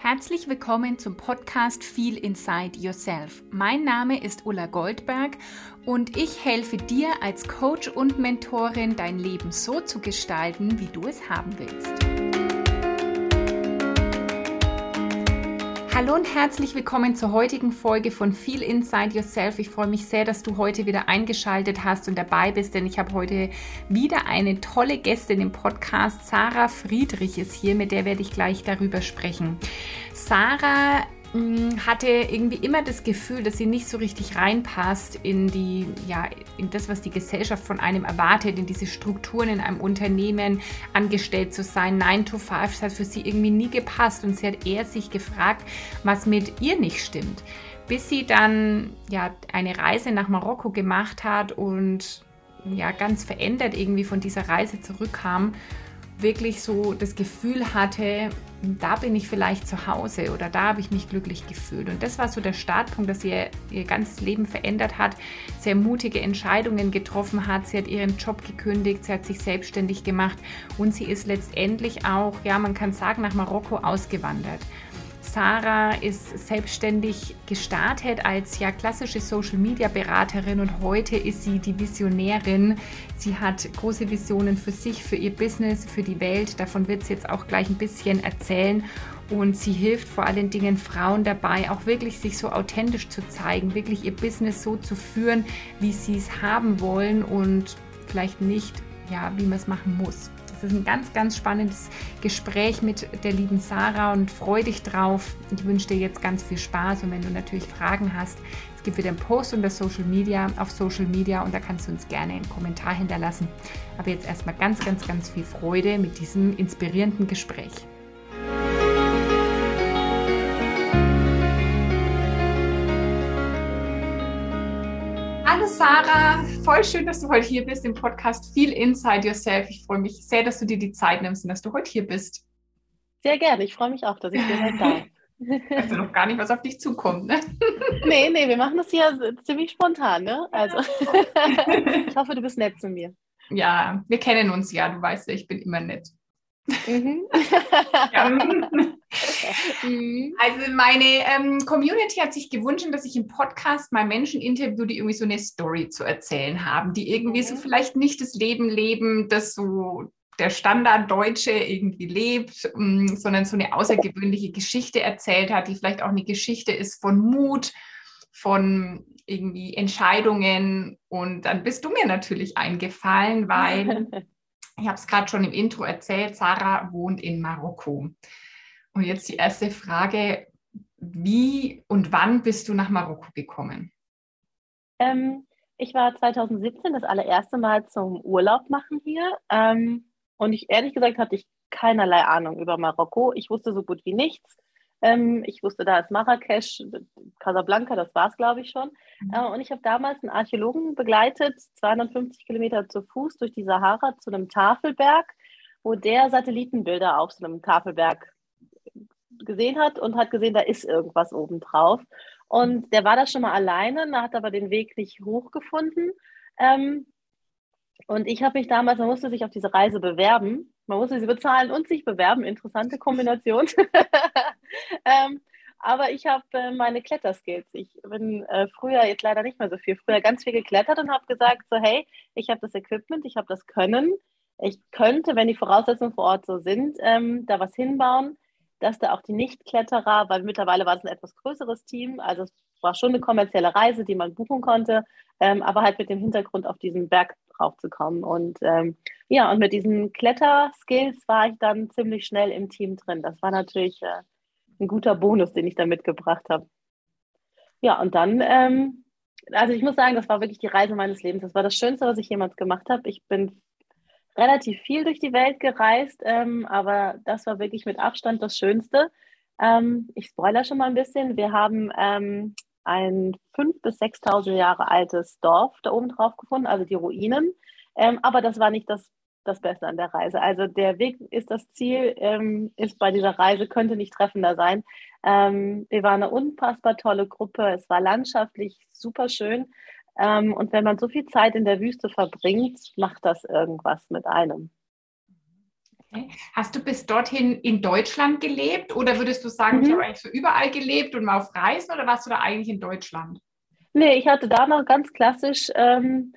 Herzlich willkommen zum Podcast Feel Inside Yourself. Mein Name ist Ulla Goldberg und ich helfe dir als Coach und Mentorin, dein Leben so zu gestalten, wie du es haben willst. Hallo und herzlich willkommen zur heutigen Folge von Feel Inside Yourself. Ich freue mich sehr, dass du heute wieder eingeschaltet hast und dabei bist, denn ich habe heute wieder eine tolle Gästin im Podcast. Sarah Friedrich ist hier, mit der werde ich gleich darüber sprechen. Sarah hatte irgendwie immer das Gefühl, dass sie nicht so richtig reinpasst in die, ja, in das, was die Gesellschaft von einem erwartet, in diese Strukturen in einem Unternehmen angestellt zu sein. 9 to 5, das hat für sie irgendwie nie gepasst und sie hat eher sich gefragt, was mit ihr nicht stimmt. Bis sie dann ja eine Reise nach Marokko gemacht hat und ja ganz verändert irgendwie von dieser Reise zurückkam wirklich so das Gefühl hatte, da bin ich vielleicht zu Hause oder da habe ich mich glücklich gefühlt. Und das war so der Startpunkt, dass sie ihr, ihr ganzes Leben verändert hat, sehr mutige Entscheidungen getroffen hat. Sie hat ihren Job gekündigt, sie hat sich selbstständig gemacht und sie ist letztendlich auch, ja, man kann sagen, nach Marokko ausgewandert. Sarah ist selbstständig gestartet als ja klassische Social Media Beraterin und heute ist sie die Visionärin. Sie hat große Visionen für sich, für ihr Business, für die Welt. Davon wird sie jetzt auch gleich ein bisschen erzählen. Und sie hilft vor allen Dingen Frauen dabei, auch wirklich sich so authentisch zu zeigen, wirklich ihr Business so zu führen, wie sie es haben wollen und vielleicht nicht, ja, wie man es machen muss. Das ist ein ganz, ganz spannendes Gespräch mit der lieben Sarah und freue dich drauf. Ich wünsche dir jetzt ganz viel Spaß und wenn du natürlich Fragen hast, es gibt wieder einen Post unter Social Media, auf Social Media und da kannst du uns gerne einen Kommentar hinterlassen. Aber jetzt erstmal ganz, ganz, ganz viel Freude mit diesem inspirierenden Gespräch. Sarah, voll schön, dass du heute hier bist im Podcast Feel Inside Yourself. Ich freue mich sehr, dass du dir die Zeit nimmst und dass du heute hier bist. Sehr gerne. Ich freue mich auch, dass ich hier heute da bin. Also noch gar nicht, was auf dich zukommt, ne? Nee, nee, wir machen das hier ziemlich spontan, ne? Also, ich hoffe, du bist nett zu mir. Ja, wir kennen uns ja, du weißt ja, ich bin immer nett. Mhm. ja. Mhm. Also meine ähm, Community hat sich gewünscht, dass ich im Podcast mal Menschen interview, die irgendwie so eine Story zu erzählen haben, die irgendwie okay. so vielleicht nicht das Leben leben, das so der Standarddeutsche irgendwie lebt, ähm, sondern so eine außergewöhnliche Geschichte erzählt hat, die vielleicht auch eine Geschichte ist von Mut, von irgendwie Entscheidungen. Und dann bist du mir natürlich eingefallen, weil ich habe es gerade schon im Intro erzählt, Sarah wohnt in Marokko. Und jetzt die erste Frage, wie und wann bist du nach Marokko gekommen? Ähm, ich war 2017 das allererste Mal zum Urlaub machen hier. Ähm, und ich ehrlich gesagt hatte ich keinerlei Ahnung über Marokko. Ich wusste so gut wie nichts. Ähm, ich wusste, da ist Marrakesch, Casablanca, das war es, glaube ich, schon. Mhm. Äh, und ich habe damals einen Archäologen begleitet, 250 Kilometer zu Fuß durch die Sahara zu einem Tafelberg, wo der Satellitenbilder auf so einem Tafelberg gesehen hat und hat gesehen, da ist irgendwas obendrauf. Und der war da schon mal alleine, hat aber den Weg nicht hochgefunden. Ähm, und ich habe mich damals, man musste sich auf diese Reise bewerben. Man musste sie bezahlen und sich bewerben. Interessante Kombination. ähm, aber ich habe äh, meine Kletterskills. Ich bin äh, früher, jetzt leider nicht mehr so viel, früher ganz viel geklettert und habe gesagt, so hey, ich habe das Equipment, ich habe das Können. Ich könnte, wenn die Voraussetzungen vor Ort so sind, ähm, da was hinbauen, dass da auch die Nichtkletterer, weil mittlerweile war es ein etwas größeres Team, also es war schon eine kommerzielle Reise, die man buchen konnte, ähm, aber halt mit dem Hintergrund auf diesen Berg draufzukommen. Und ähm, ja, und mit diesen Kletterskills war ich dann ziemlich schnell im Team drin. Das war natürlich äh, ein guter Bonus, den ich da mitgebracht habe. Ja, und dann, ähm, also ich muss sagen, das war wirklich die Reise meines Lebens. Das war das Schönste, was ich jemals gemacht habe. Ich bin relativ viel durch die Welt gereist, ähm, aber das war wirklich mit Abstand das Schönste. Ähm, ich spoilere schon mal ein bisschen. Wir haben ähm, ein 5.000 bis 6.000 Jahre altes Dorf da oben drauf gefunden, also die Ruinen. Ähm, aber das war nicht das, das Beste an der Reise. Also der Weg ist das Ziel, ähm, ist bei dieser Reise, könnte nicht treffender sein. Ähm, wir waren eine unfassbar tolle Gruppe. Es war landschaftlich super schön. Ähm, und wenn man so viel Zeit in der Wüste verbringt, macht das irgendwas mit einem. Okay. Hast du bis dorthin in Deutschland gelebt oder würdest du sagen, mhm. ich habe eigentlich so überall gelebt und mal auf Reisen oder warst du da eigentlich in Deutschland? Nee, ich hatte da noch ganz klassisch, ähm,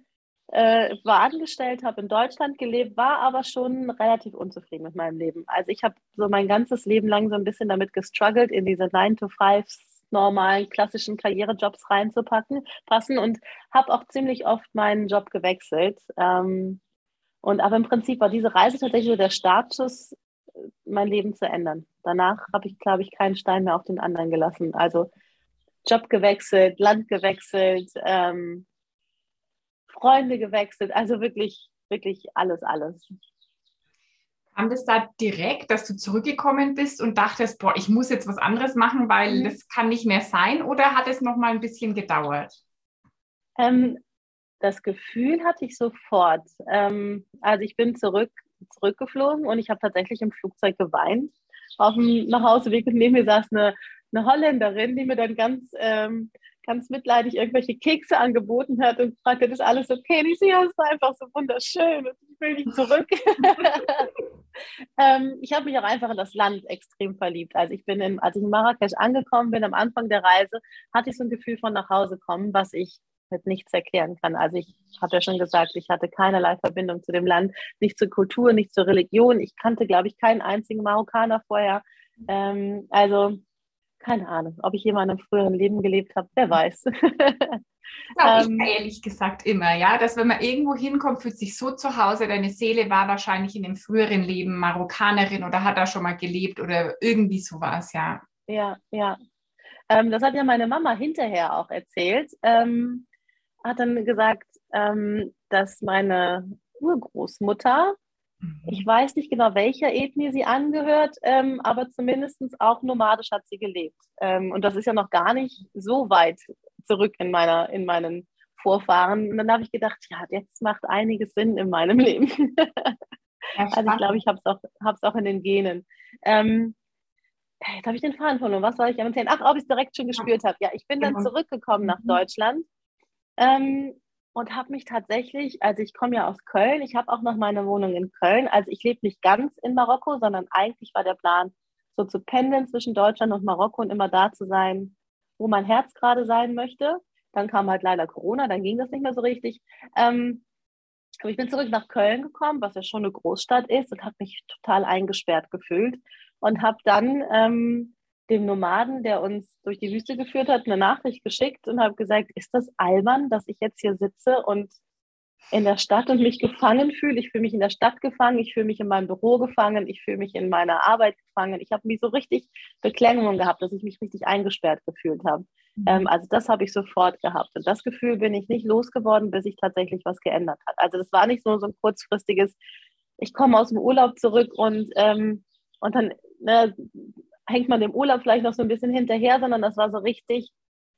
äh, war angestellt, habe in Deutschland gelebt, war aber schon relativ unzufrieden mit meinem Leben. Also ich habe so mein ganzes Leben lang so ein bisschen damit gestruggelt, in diese 9-to-5s normalen klassischen Karrierejobs reinzupacken, passen und habe auch ziemlich oft meinen Job gewechselt. Ähm, und aber im Prinzip war diese Reise tatsächlich so der Startschuss, mein Leben zu ändern. Danach habe ich, glaube ich, keinen Stein mehr auf den anderen gelassen. Also Job gewechselt, Land gewechselt, ähm, Freunde gewechselt, also wirklich, wirklich alles, alles. Kam das da direkt, dass du zurückgekommen bist und dachtest, boah, ich muss jetzt was anderes machen, weil mhm. das kann nicht mehr sein, oder hat es noch mal ein bisschen gedauert? Ähm, das Gefühl hatte ich sofort. Ähm, also ich bin zurück, zurückgeflogen und ich habe tatsächlich im Flugzeug geweint. Auf dem Nachhauseweg und neben mir saß eine, eine Holländerin, die mir dann ganz, ähm, ganz mitleidig irgendwelche Kekse angeboten hat und fragte, ist alles okay? Und ich sehe, es war einfach so wunderschön und ich will nicht zurück. ähm, ich habe mich auch einfach in das Land extrem verliebt. Also ich bin, in, als ich in Marrakesch angekommen bin, am Anfang der Reise, hatte ich so ein Gefühl von nach Hause kommen, was ich mit nichts erklären kann. Also ich habe ja schon gesagt, ich hatte keinerlei Verbindung zu dem Land, nicht zur Kultur, nicht zur Religion. Ich kannte, glaube ich, keinen einzigen Marokkaner vorher. Ähm, also keine Ahnung, ob ich jemals in einem früheren Leben gelebt habe, wer weiß. Glaube ähm, ich ehrlich gesagt immer, ja, dass wenn man irgendwo hinkommt, fühlt sich so zu Hause, deine Seele war wahrscheinlich in dem früheren Leben Marokkanerin oder hat da schon mal gelebt oder irgendwie sowas, ja. Ja, ja. Ähm, das hat ja meine Mama hinterher auch erzählt. Ähm, hat dann gesagt, ähm, dass meine Urgroßmutter, mhm. ich weiß nicht genau, welcher Ethnie sie angehört, ähm, aber zumindest auch nomadisch hat sie gelebt. Ähm, und das ist ja noch gar nicht so weit zurück in, meiner, in meinen Vorfahren. Und dann habe ich gedacht, ja, jetzt macht einiges Sinn in meinem Leben. also ich glaube, ich habe es auch, auch in den Genen. Ähm, jetzt habe ich den Faden verloren. Was soll ich erzählen? Ach, ob ich es direkt schon gespürt habe. Ja, ich bin dann genau. zurückgekommen nach mhm. Deutschland ähm, und habe mich tatsächlich, also ich komme ja aus Köln, ich habe auch noch meine Wohnung in Köln. Also ich lebe nicht ganz in Marokko, sondern eigentlich war der Plan, so zu pendeln zwischen Deutschland und Marokko und immer da zu sein, wo mein Herz gerade sein möchte. Dann kam halt leider Corona, dann ging das nicht mehr so richtig. Ähm, aber ich bin zurück nach Köln gekommen, was ja schon eine Großstadt ist, und habe mich total eingesperrt gefühlt und habe dann ähm, dem Nomaden, der uns durch die Wüste geführt hat, eine Nachricht geschickt und habe gesagt, ist das albern, dass ich jetzt hier sitze und in der Stadt und mich gefangen fühle. Ich fühle mich in der Stadt gefangen, ich fühle mich in meinem Büro gefangen, ich fühle mich in meiner Arbeit gefangen. Ich habe mich so richtig Beklemmungen gehabt, dass ich mich richtig eingesperrt gefühlt habe. Mhm. Ähm, also das habe ich sofort gehabt. Und das Gefühl bin ich nicht losgeworden, bis sich tatsächlich was geändert hat. Also das war nicht so, so ein kurzfristiges, ich komme aus dem Urlaub zurück und, ähm, und dann ne, hängt man dem Urlaub vielleicht noch so ein bisschen hinterher, sondern das war so richtig,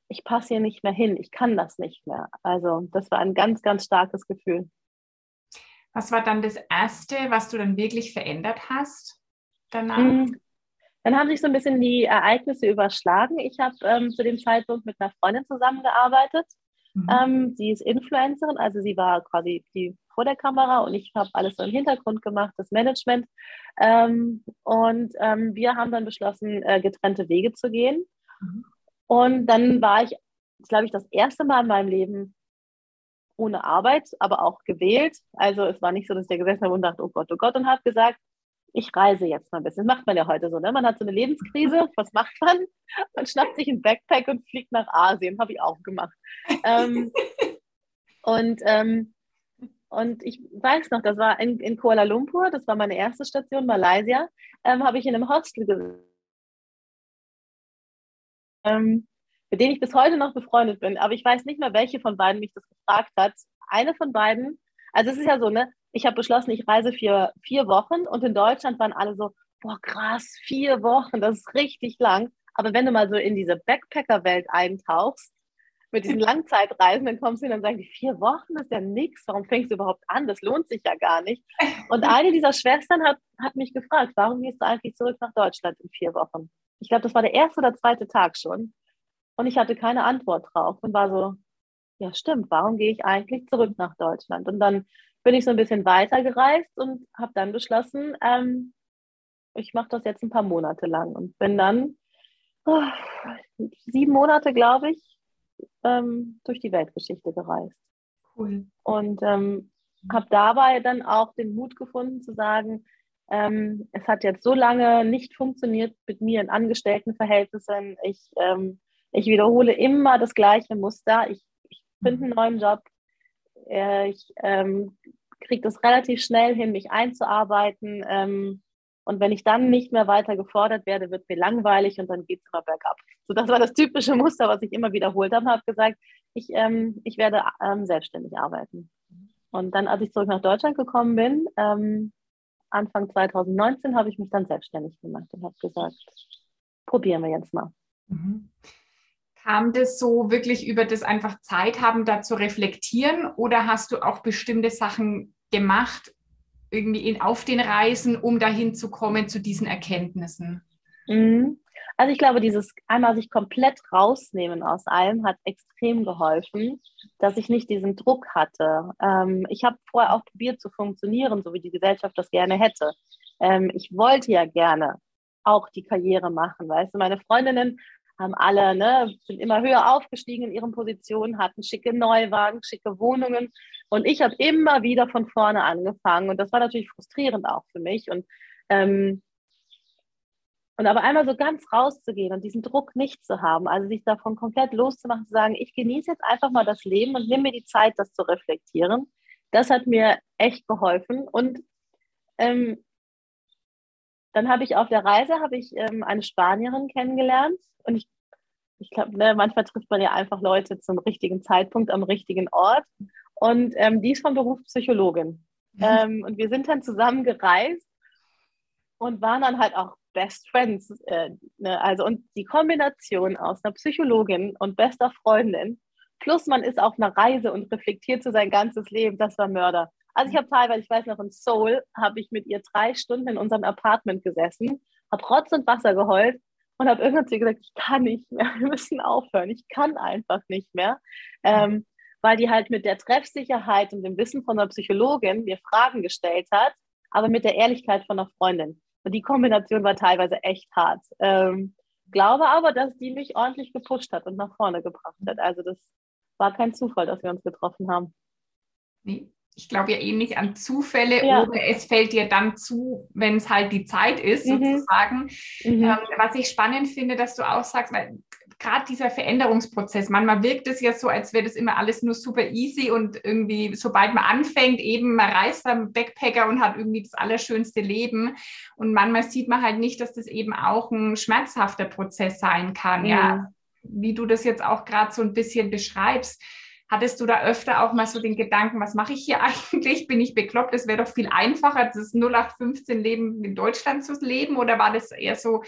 ich passe hier nicht mehr hin, ich kann das nicht mehr. Also das war ein ganz, ganz starkes Gefühl. Was war dann das Erste, was du dann wirklich verändert hast danach? Mm, dann haben sich so ein bisschen die Ereignisse überschlagen. Ich habe ähm, zu dem Zeitpunkt mit einer Freundin zusammengearbeitet. Mhm. Ähm, sie ist Influencerin, also sie war quasi die vor der Kamera und ich habe alles so im Hintergrund gemacht, das Management. Ähm, und ähm, wir haben dann beschlossen, äh, getrennte Wege zu gehen. Mhm. Und dann war ich, glaube ich, das erste Mal in meinem Leben ohne Arbeit, aber auch gewählt. Also es war nicht so, dass da gesessen habe und dachte, oh Gott, oh Gott, und habe gesagt, ich reise jetzt mal ein bisschen. Das macht man ja heute so, ne? Man hat so eine Lebenskrise, was macht man? Man schnappt sich ein Backpack und fliegt nach Asien, habe ich auch gemacht. ähm, und, ähm, und ich weiß noch, das war in, in Kuala Lumpur, das war meine erste Station, Malaysia, ähm, habe ich in einem Hostel gesessen, ähm, mit denen ich bis heute noch befreundet bin. Aber ich weiß nicht mehr, welche von beiden mich das gefragt hat. Eine von beiden, also es ist ja so, ne? ich habe beschlossen, ich reise für vier Wochen und in Deutschland waren alle so, boah, krass, vier Wochen, das ist richtig lang. Aber wenn du mal so in diese Backpacker-Welt eintauchst, mit diesen Langzeitreisen, dann kommst du hin und sagen die, vier Wochen ist ja nichts, warum fängst du überhaupt an? Das lohnt sich ja gar nicht. Und eine dieser Schwestern hat, hat mich gefragt, warum gehst du eigentlich zurück nach Deutschland in vier Wochen? Ich glaube, das war der erste oder zweite Tag schon. Und ich hatte keine Antwort drauf und war so, ja stimmt, warum gehe ich eigentlich zurück nach Deutschland? Und dann bin ich so ein bisschen weitergereist und habe dann beschlossen, ähm, ich mache das jetzt ein paar Monate lang und bin dann oh, sieben Monate, glaube ich, ähm, durch die Weltgeschichte gereist. Cool. Und ähm, habe dabei dann auch den Mut gefunden zu sagen, ähm, es hat jetzt so lange nicht funktioniert mit mir in Angestelltenverhältnissen. Ich, ähm, ich wiederhole immer das gleiche Muster. Ich, ich finde einen neuen Job. Äh, ich ähm, kriege das relativ schnell hin, mich einzuarbeiten. Ähm, und wenn ich dann nicht mehr weiter gefordert werde, wird mir langweilig und dann geht es immer bergab. So, das war das typische Muster, was ich immer wiederholt habe. habe gesagt, ich, ähm, ich werde ähm, selbstständig arbeiten. Und dann, als ich zurück nach Deutschland gekommen bin, ähm, Anfang 2019, habe ich mich dann selbstständig gemacht und habe gesagt, probieren wir jetzt mal. Mhm. Kam das so wirklich über das einfach Zeit haben, da zu reflektieren oder hast du auch bestimmte Sachen gemacht, irgendwie in, auf den Reisen, um dahin zu kommen zu diesen Erkenntnissen? Mhm. Also ich glaube, dieses einmal sich komplett rausnehmen aus allem hat extrem geholfen, dass ich nicht diesen Druck hatte. Ähm, ich habe vorher auch probiert zu funktionieren, so wie die Gesellschaft das gerne hätte. Ähm, ich wollte ja gerne auch die Karriere machen, weißt du. Meine Freundinnen haben alle, ne, sind immer höher aufgestiegen in ihren Positionen, hatten schicke Neuwagen, schicke Wohnungen. Und ich habe immer wieder von vorne angefangen. Und das war natürlich frustrierend auch für mich. Und ähm, und aber einmal so ganz rauszugehen und diesen Druck nicht zu haben, also sich davon komplett loszumachen, zu sagen, ich genieße jetzt einfach mal das Leben und nehme mir die Zeit, das zu reflektieren, das hat mir echt geholfen. Und ähm, dann habe ich auf der Reise habe ich ähm, eine Spanierin kennengelernt und ich, ich glaube, ne, manchmal trifft man ja einfach Leute zum richtigen Zeitpunkt am richtigen Ort. Und ähm, die ist von Beruf Psychologin. Mhm. Ähm, und wir sind dann zusammen gereist und waren dann halt auch Best Friends. Äh, ne? Also und die Kombination aus einer Psychologin und bester Freundin, plus man ist auf einer Reise und reflektiert zu sein ganzes Leben, das war Mörder. Also ich habe teilweise, ich weiß noch, in Seoul habe ich mit ihr drei Stunden in unserem Apartment gesessen, habe Rotz und Wasser geheult und habe irgendwann zu ihr gesagt, ich kann nicht mehr, wir müssen aufhören, ich kann einfach nicht mehr. Ähm, weil die halt mit der Treffsicherheit und dem Wissen von einer Psychologin mir Fragen gestellt hat, aber mit der Ehrlichkeit von einer Freundin. Und die Kombination war teilweise echt hart. Ähm, glaube aber, dass die mich ordentlich gepusht hat und nach vorne gebracht hat. Also das war kein Zufall, dass wir uns getroffen haben. Nee, ich glaube ja eben nicht an Zufälle ja. oder es fällt dir dann zu, wenn es halt die Zeit ist, mhm. sozusagen. Mhm. Ähm, was ich spannend finde, dass du auch sagst, weil gerade dieser Veränderungsprozess, manchmal wirkt es ja so, als wäre das immer alles nur super easy und irgendwie, sobald man anfängt, eben, man reist am Backpacker und hat irgendwie das allerschönste Leben. Und manchmal sieht man halt nicht, dass das eben auch ein schmerzhafter Prozess sein kann, mhm. ja. Wie du das jetzt auch gerade so ein bisschen beschreibst. Hattest du da öfter auch mal so den Gedanken, was mache ich hier eigentlich? Bin ich bekloppt? Es wäre doch viel einfacher, das 0815 Leben in Deutschland zu leben. Oder war das eher so,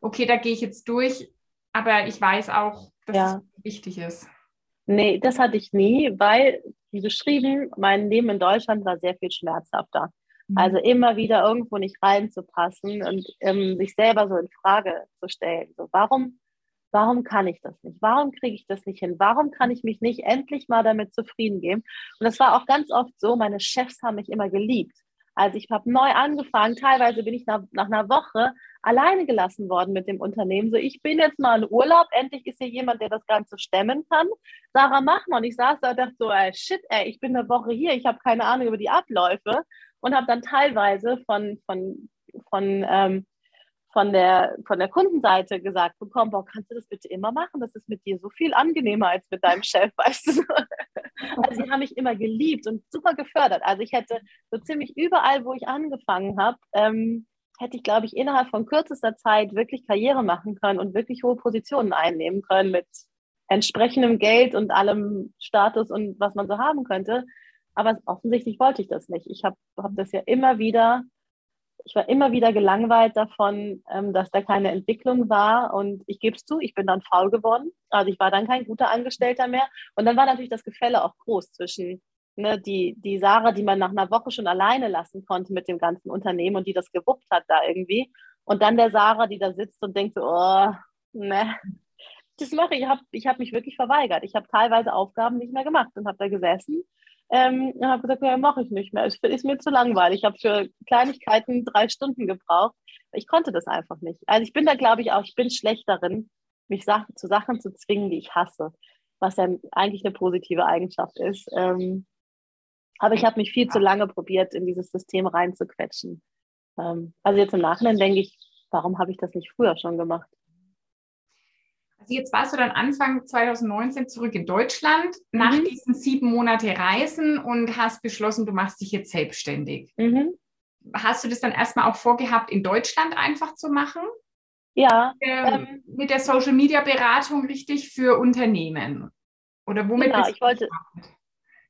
okay, da gehe ich jetzt durch, aber ich weiß auch, dass ja. es wichtig ist. Nee, das hatte ich nie, weil, wie beschrieben, mein Leben in Deutschland war sehr viel schmerzhafter. Mhm. Also immer wieder irgendwo nicht reinzupassen und ähm, sich selber so in Frage zu stellen. So, warum, warum kann ich das nicht? Warum kriege ich das nicht hin? Warum kann ich mich nicht endlich mal damit zufrieden geben? Und das war auch ganz oft so, meine Chefs haben mich immer geliebt. Also ich habe neu angefangen, teilweise bin ich nach, nach einer Woche alleine gelassen worden mit dem Unternehmen. So, ich bin jetzt mal in Urlaub, endlich ist hier jemand, der das Ganze stemmen kann. Sarah, mach mal. Und ich saß da und dachte so, ey, shit, ey, ich bin eine Woche hier, ich habe keine Ahnung über die Abläufe und habe dann teilweise von, von, von ähm, von der, von der Kundenseite gesagt bekommen, boah, kannst du das bitte immer machen? Das ist mit dir so viel angenehmer als mit deinem Chef, weißt du? Also sie haben mich immer geliebt und super gefördert. Also ich hätte so ziemlich überall, wo ich angefangen habe, ähm, hätte ich, glaube ich, innerhalb von kürzester Zeit wirklich Karriere machen können und wirklich hohe Positionen einnehmen können mit entsprechendem Geld und allem Status und was man so haben könnte. Aber offensichtlich wollte ich das nicht. Ich habe hab das ja immer wieder ich war immer wieder gelangweilt davon, ähm, dass da keine Entwicklung war. Und ich gebe es zu, ich bin dann faul geworden. Also ich war dann kein guter Angestellter mehr. Und dann war natürlich das Gefälle auch groß zwischen ne, die, die Sarah, die man nach einer Woche schon alleine lassen konnte mit dem ganzen Unternehmen und die das gewuppt hat da irgendwie. Und dann der Sarah, die da sitzt und denkt oh, ne, das mache ich. Ich habe ich hab mich wirklich verweigert. Ich habe teilweise Aufgaben nicht mehr gemacht und habe da gesessen Ähm, und habe gesagt, ja, mache ich nicht mehr. Es ist mir zu langweilig. Ich habe für Kleinigkeiten drei Stunden gebraucht. Ich konnte das einfach nicht. Also ich bin da, glaube ich, auch, ich bin schlecht darin, mich Sachen, zu Sachen zu zwingen, die ich hasse, was ja eigentlich eine positive Eigenschaft ist. Ähm, aber ich habe mich viel zu lange probiert, in dieses System reinzuquetschen. Ähm, also jetzt im Nachhinein denke ich, warum habe ich das nicht früher schon gemacht? Also jetzt warst du dann Anfang 2019 zurück in Deutschland mhm. nach diesen sieben Monate Reisen und hast beschlossen, du machst dich jetzt selbstständig. Mhm. Hast du das dann erstmal auch vorgehabt, in Deutschland einfach zu machen? Ja. Ähm, ähm, mit der Social Media Beratung richtig für Unternehmen? Oder womit genau, ich wollte,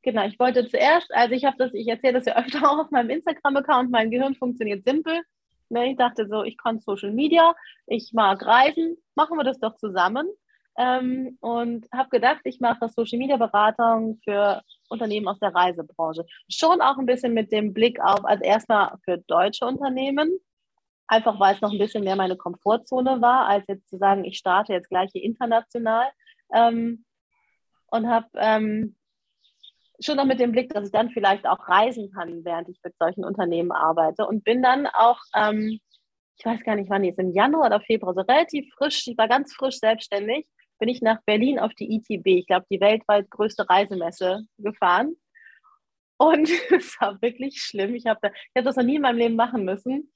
genau, ich wollte zuerst, also ich habe das, ich erzähle das ja öfter auch auf meinem Instagram-Account, mein Gehirn funktioniert simpel. Ne, ich dachte so, ich kann Social Media, ich mag Reisen, machen wir das doch zusammen. Ähm, und habe gedacht, ich mache Social Media Beratung für Unternehmen aus der Reisebranche. Schon auch ein bisschen mit dem Blick auf, also erstmal für deutsche Unternehmen, einfach weil es noch ein bisschen mehr meine Komfortzone war, als jetzt zu sagen, ich starte jetzt gleich hier international. Ähm, und habe ähm, schon noch mit dem Blick, dass ich dann vielleicht auch reisen kann, während ich mit solchen Unternehmen arbeite. Und bin dann auch, ähm, ich weiß gar nicht wann, jetzt im Januar oder Februar, so relativ frisch, ich war ganz frisch selbstständig, bin ich nach Berlin auf die ITB, ich glaube die weltweit größte Reisemesse, gefahren. Und es war wirklich schlimm. Ich habe hab das noch nie in meinem Leben machen müssen.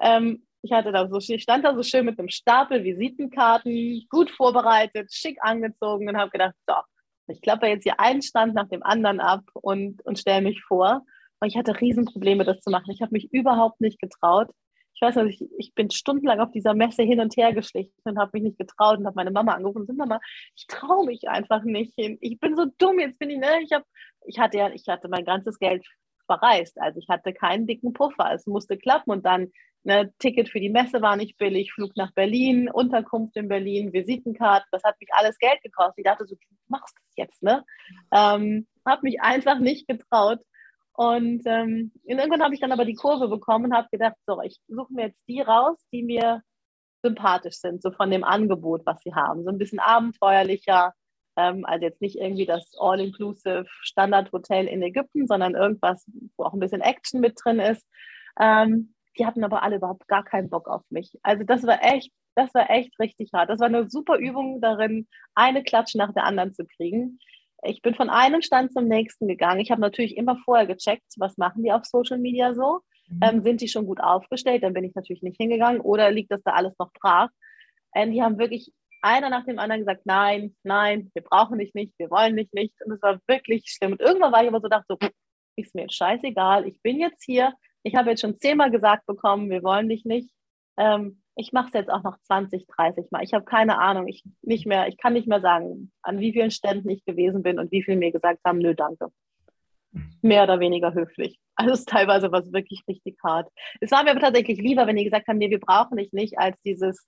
Ähm, ich hatte da so, ich stand da so schön mit einem Stapel Visitenkarten, gut vorbereitet, schick angezogen und habe gedacht, so, ich klappe jetzt hier einen Stand nach dem anderen ab und, und stelle mich vor. Und ich hatte Riesenprobleme, das zu machen. Ich habe mich überhaupt nicht getraut. Ich weiß nicht, ich, ich bin stundenlang auf dieser Messe hin und her geschlichen und habe mich nicht getraut und habe meine Mama angerufen und gesagt, Mama, ich traue mich einfach nicht hin. Ich bin so dumm, jetzt bin ich, ne? Ich, hab, ich hatte ja, ich hatte mein ganzes Geld verreist. Also ich hatte keinen dicken Puffer. Es musste klappen und dann Ne, Ticket für die Messe war nicht billig, Flug nach Berlin, Unterkunft in Berlin, Visitenkarten, das hat mich alles Geld gekostet. Ich dachte so, du machst das jetzt, ne? Ähm, habe mich einfach nicht getraut. Und ähm, irgendwann habe ich dann aber die Kurve bekommen und habe gedacht, so, ich suche mir jetzt die raus, die mir sympathisch sind, so von dem Angebot, was sie haben. So ein bisschen abenteuerlicher, ähm, also jetzt nicht irgendwie das All-Inclusive Standard-Hotel in Ägypten, sondern irgendwas, wo auch ein bisschen Action mit drin ist. Ähm, die hatten aber alle überhaupt gar keinen Bock auf mich. Also das war echt, das war echt richtig hart. Das war eine super Übung darin, eine Klatsche nach der anderen zu kriegen. Ich bin von einem Stand zum nächsten gegangen. Ich habe natürlich immer vorher gecheckt, was machen die auf Social Media so. Mhm. Ähm, sind die schon gut aufgestellt? Dann bin ich natürlich nicht hingegangen. Oder liegt das da alles noch brach? Ähm, die haben wirklich einer nach dem anderen gesagt, nein, nein, wir brauchen dich nicht, wir wollen dich nicht. Und es war wirklich schlimm. Und irgendwann war ich aber so, dachte so, ist mir jetzt scheißegal, ich bin jetzt hier, ich habe jetzt schon zehnmal gesagt bekommen, wir wollen dich nicht. Ähm, ich mache es jetzt auch noch 20, 30 Mal. Ich habe keine Ahnung. Ich, nicht mehr, ich kann nicht mehr sagen, an wie vielen Ständen ich gewesen bin und wie viele mir gesagt haben, nö, danke. Mehr oder weniger höflich. Also es teilweise war es wirklich richtig hart. Es war mir aber tatsächlich lieber, wenn die gesagt haben, nee, wir brauchen dich nicht, als dieses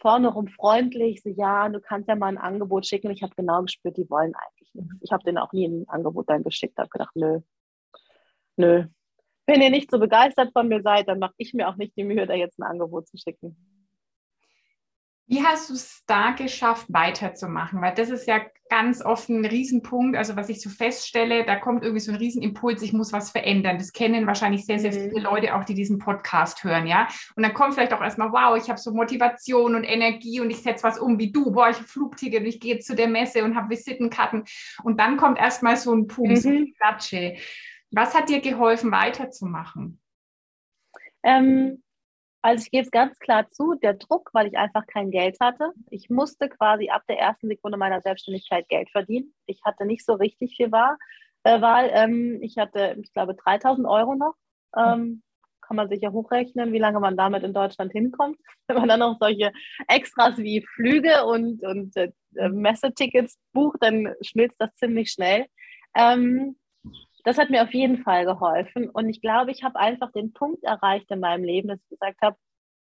vorne rum freundlich, so ja, du kannst ja mal ein Angebot schicken. Ich habe genau gespürt, die wollen eigentlich nichts. Ich habe denen auch nie ein Angebot dann geschickt, habe gedacht, nö, nö, wenn ihr nicht so begeistert von mir seid, dann mache ich mir auch nicht die Mühe, da jetzt ein Angebot zu schicken. Wie hast du es da geschafft, weiterzumachen? Weil das ist ja ganz oft ein Riesenpunkt. Also was ich so feststelle, da kommt irgendwie so ein Riesenimpuls, ich muss was verändern. Das kennen wahrscheinlich sehr, sehr mhm. viele Leute auch, die diesen Podcast hören, ja. Und dann kommt vielleicht auch erstmal, wow, ich habe so Motivation und Energie und ich setze was um wie du. Boah, ich habe Flugticket und ich gehe zu der Messe und habe Visitenkarten. Und dann kommt erstmal so ein Punkt, mhm. so eine Klatsche. Was hat dir geholfen, weiterzumachen? Ähm, also ich gebe es ganz klar zu, der Druck, weil ich einfach kein Geld hatte. Ich musste quasi ab der ersten Sekunde meiner Selbstständigkeit Geld verdienen. Ich hatte nicht so richtig viel Wahl. Äh. Ähm, ich hatte, ich glaube, 3000 Euro noch. Ähm, kann man sich ja hochrechnen, wie lange man damit in Deutschland hinkommt. Wenn man dann noch solche Extras wie Flüge und, und äh, Messetickets bucht, dann schmilzt das ziemlich schnell. Ähm, das hat mir auf jeden Fall geholfen. Und ich glaube, ich habe einfach den Punkt erreicht in meinem Leben, dass ich gesagt habe,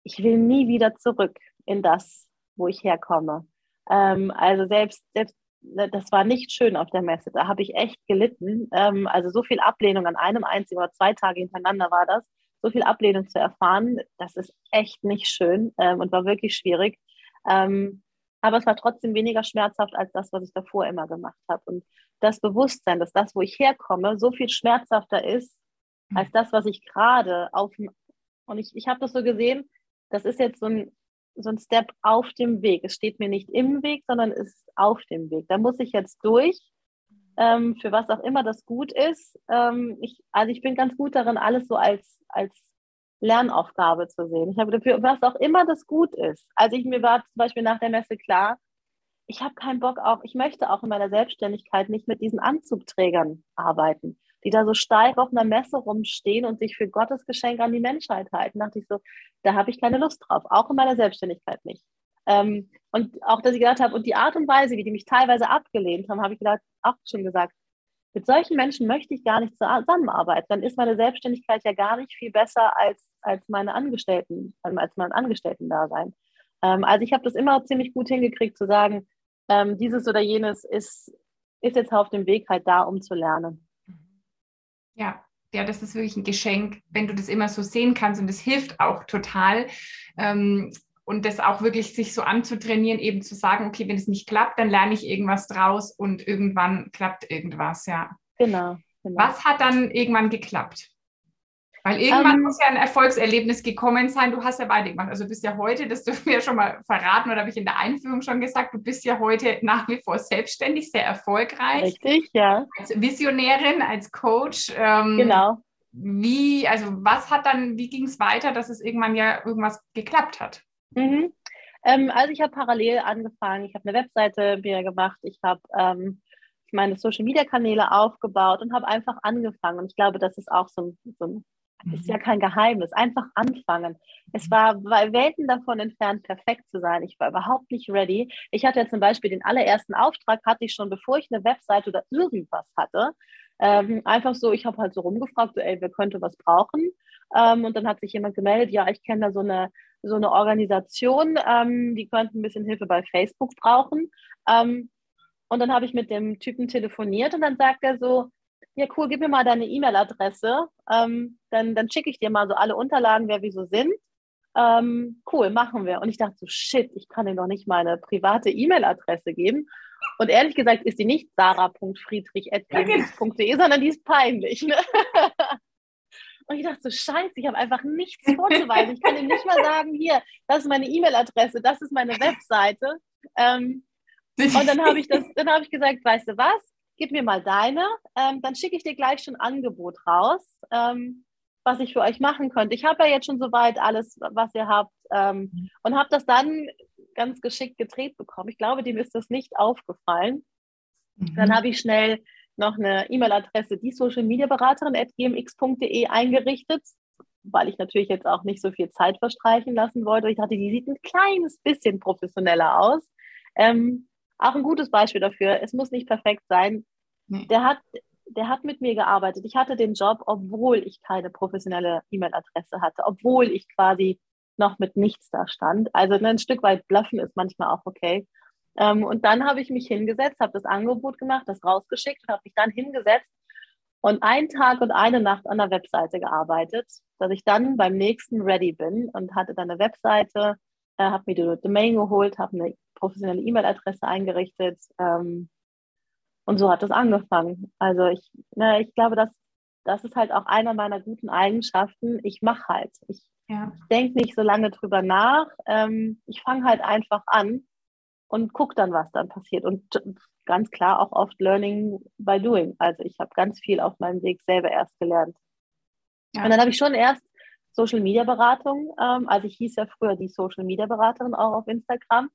ich will nie wieder zurück in das, wo ich herkomme. Ähm, also selbst, selbst, ne, das war nicht schön auf der Messe. Da habe ich echt gelitten. Ähm, also so viel Ablehnung an einem einzigen oder zwei Tage hintereinander war das. So viel Ablehnung zu erfahren, das ist echt nicht schön ähm, und war wirklich schwierig. Ähm, aber es war trotzdem weniger schmerzhaft als das, was ich davor immer gemacht habe. Und das Bewusstsein, dass das, wo ich herkomme, so viel schmerzhafter ist, mhm. als das, was ich gerade auf und ich, ich habe das so gesehen, das ist jetzt so ein, so ein Step auf dem Weg. Es steht mir nicht im Weg, sondern es ist auf dem Weg. Da muss ich jetzt durch, ähm, für was auch immer das gut ist. Ähm, ich, also ich bin ganz gut darin, alles so als, als Lernaufgabe zu sehen. Ich habe dafür, was auch immer das gut ist. Also ich mir war zum Beispiel nach der Messe klar, ich habe keinen Bock auf, ich möchte auch in meiner Selbstständigkeit nicht mit diesen Anzugträgern arbeiten, die da so steif auf einer Messe rumstehen und sich für Gottes Geschenk an die Menschheit halten. Da dachte ich so, da habe ich keine Lust drauf, auch in meiner Selbstständigkeit nicht. Ähm, und auch, dass ich gedacht habe, und die Art und Weise, wie die mich teilweise abgelehnt haben, habe ich gedacht, auch schon gesagt, mit solchen Menschen möchte ich gar nicht zusammenarbeiten. Dann ist meine Selbstständigkeit ja gar nicht viel besser als, als meine Angestellten, als mein Angestellten-Dasein. Ähm, also ich habe das immer ziemlich gut hingekriegt zu sagen, ähm, dieses oder jenes ist, ist jetzt auf dem Weg halt da, um zu lernen. Ja, ja, das ist wirklich ein Geschenk, wenn du das immer so sehen kannst und es hilft auch total. Ähm, und das auch wirklich sich so anzutrainieren, eben zu sagen, okay, wenn es nicht klappt, dann lerne ich irgendwas draus und irgendwann klappt irgendwas, ja. Genau. genau. Was hat dann irgendwann geklappt? Weil irgendwann ähm. muss ja ein Erfolgserlebnis gekommen sein. Du hast ja beide gemacht. Also du bist ja heute, das dürfen wir ja schon mal verraten, oder habe ich in der Einführung schon gesagt, du bist ja heute nach wie vor selbstständig, sehr erfolgreich. Richtig, ja. Als Visionärin, als Coach. Ähm, genau. Wie, also was hat dann, wie ging es weiter, dass es irgendwann ja irgendwas geklappt hat? Mhm. Ähm, also ich habe parallel angefangen, ich habe eine Webseite mir gemacht, ich habe ähm, meine Social-Media-Kanäle aufgebaut und habe einfach angefangen. Und ich glaube, das ist auch so ein, so ein ist ja mhm. kein Geheimnis. Einfach anfangen. Es war bei Welten davon entfernt, perfekt zu sein. Ich war überhaupt nicht ready. Ich hatte ja zum Beispiel den allerersten Auftrag, hatte ich schon, bevor ich eine Webseite oder irgendwas hatte. Ähm, einfach so, ich habe halt so rumgefragt, so, ey, wer könnte was brauchen? Ähm, und dann hat sich jemand gemeldet, ja, ich kenne da so eine, so eine Organisation, ähm, die könnten ein bisschen Hilfe bei Facebook brauchen. Ähm, und dann habe ich mit dem Typen telefoniert und dann sagt er so, ja cool, gib mir mal deine E-Mail-Adresse, ähm, dann, dann schicke ich dir mal so alle Unterlagen, wer wie so sind. Ähm, cool, machen wir. Und ich dachte so, shit, ich kann dir doch nicht meine private E-Mail-Adresse geben. Und ehrlich gesagt ist die nicht sarah.friedrich.de, sondern die ist peinlich. Ne? Und ich dachte so, scheiße, ich habe einfach nichts vorzuweisen. Ich kann ihm nicht mal sagen, hier, das ist meine E-Mail-Adresse, das ist meine Webseite. Ähm, und dann habe ich das, dann habe ich gesagt, weißt du was, gib mir mal deine, ähm, dann schicke ich dir gleich schon ein Angebot raus, ähm, was ich für euch machen könnte. Ich habe ja jetzt schon soweit alles, was ihr habt ähm, und habe das dann ganz geschickt gedreht bekommen. Ich glaube, dem ist das nicht aufgefallen. Mhm. Dann habe ich schnell noch eine E-Mail-Adresse, die Social Media Beraterin at gmx.de eingerichtet, weil ich natürlich jetzt auch nicht so viel Zeit verstreichen lassen wollte. Ich dachte, die sieht ein kleines bisschen professioneller aus. Ähm, auch ein gutes Beispiel dafür. Es muss nicht perfekt sein. Nee. Der hat, der hat mit mir gearbeitet. Ich hatte den Job, obwohl ich keine professionelle E-Mail-Adresse hatte, obwohl ich quasi noch mit nichts da stand. Also ein Stück weit bluffen ist manchmal auch okay. Ähm, und dann habe ich mich hingesetzt, habe das Angebot gemacht, das rausgeschickt und habe mich dann hingesetzt und einen Tag und eine Nacht an der Webseite gearbeitet, dass ich dann beim nächsten ready bin und hatte dann eine Webseite, äh, habe mir die Domain geholt, habe eine professionelle E-Mail-Adresse eingerichtet ähm, und so hat es angefangen. Also ich, ne, ich glaube, dass das ist halt auch einer meiner guten Eigenschaften. Ich mache halt. Ich ja. denke nicht so lange drüber nach. Ähm, ich fange halt einfach an und gucke dann, was dann passiert. Und ganz klar auch oft Learning by Doing. Also ich habe ganz viel auf meinem Weg selber erst gelernt. Ja. Und dann habe ich schon erst Social Media Beratung, ähm, also ich hieß ja früher die Social Media Beraterin auch auf Instagram,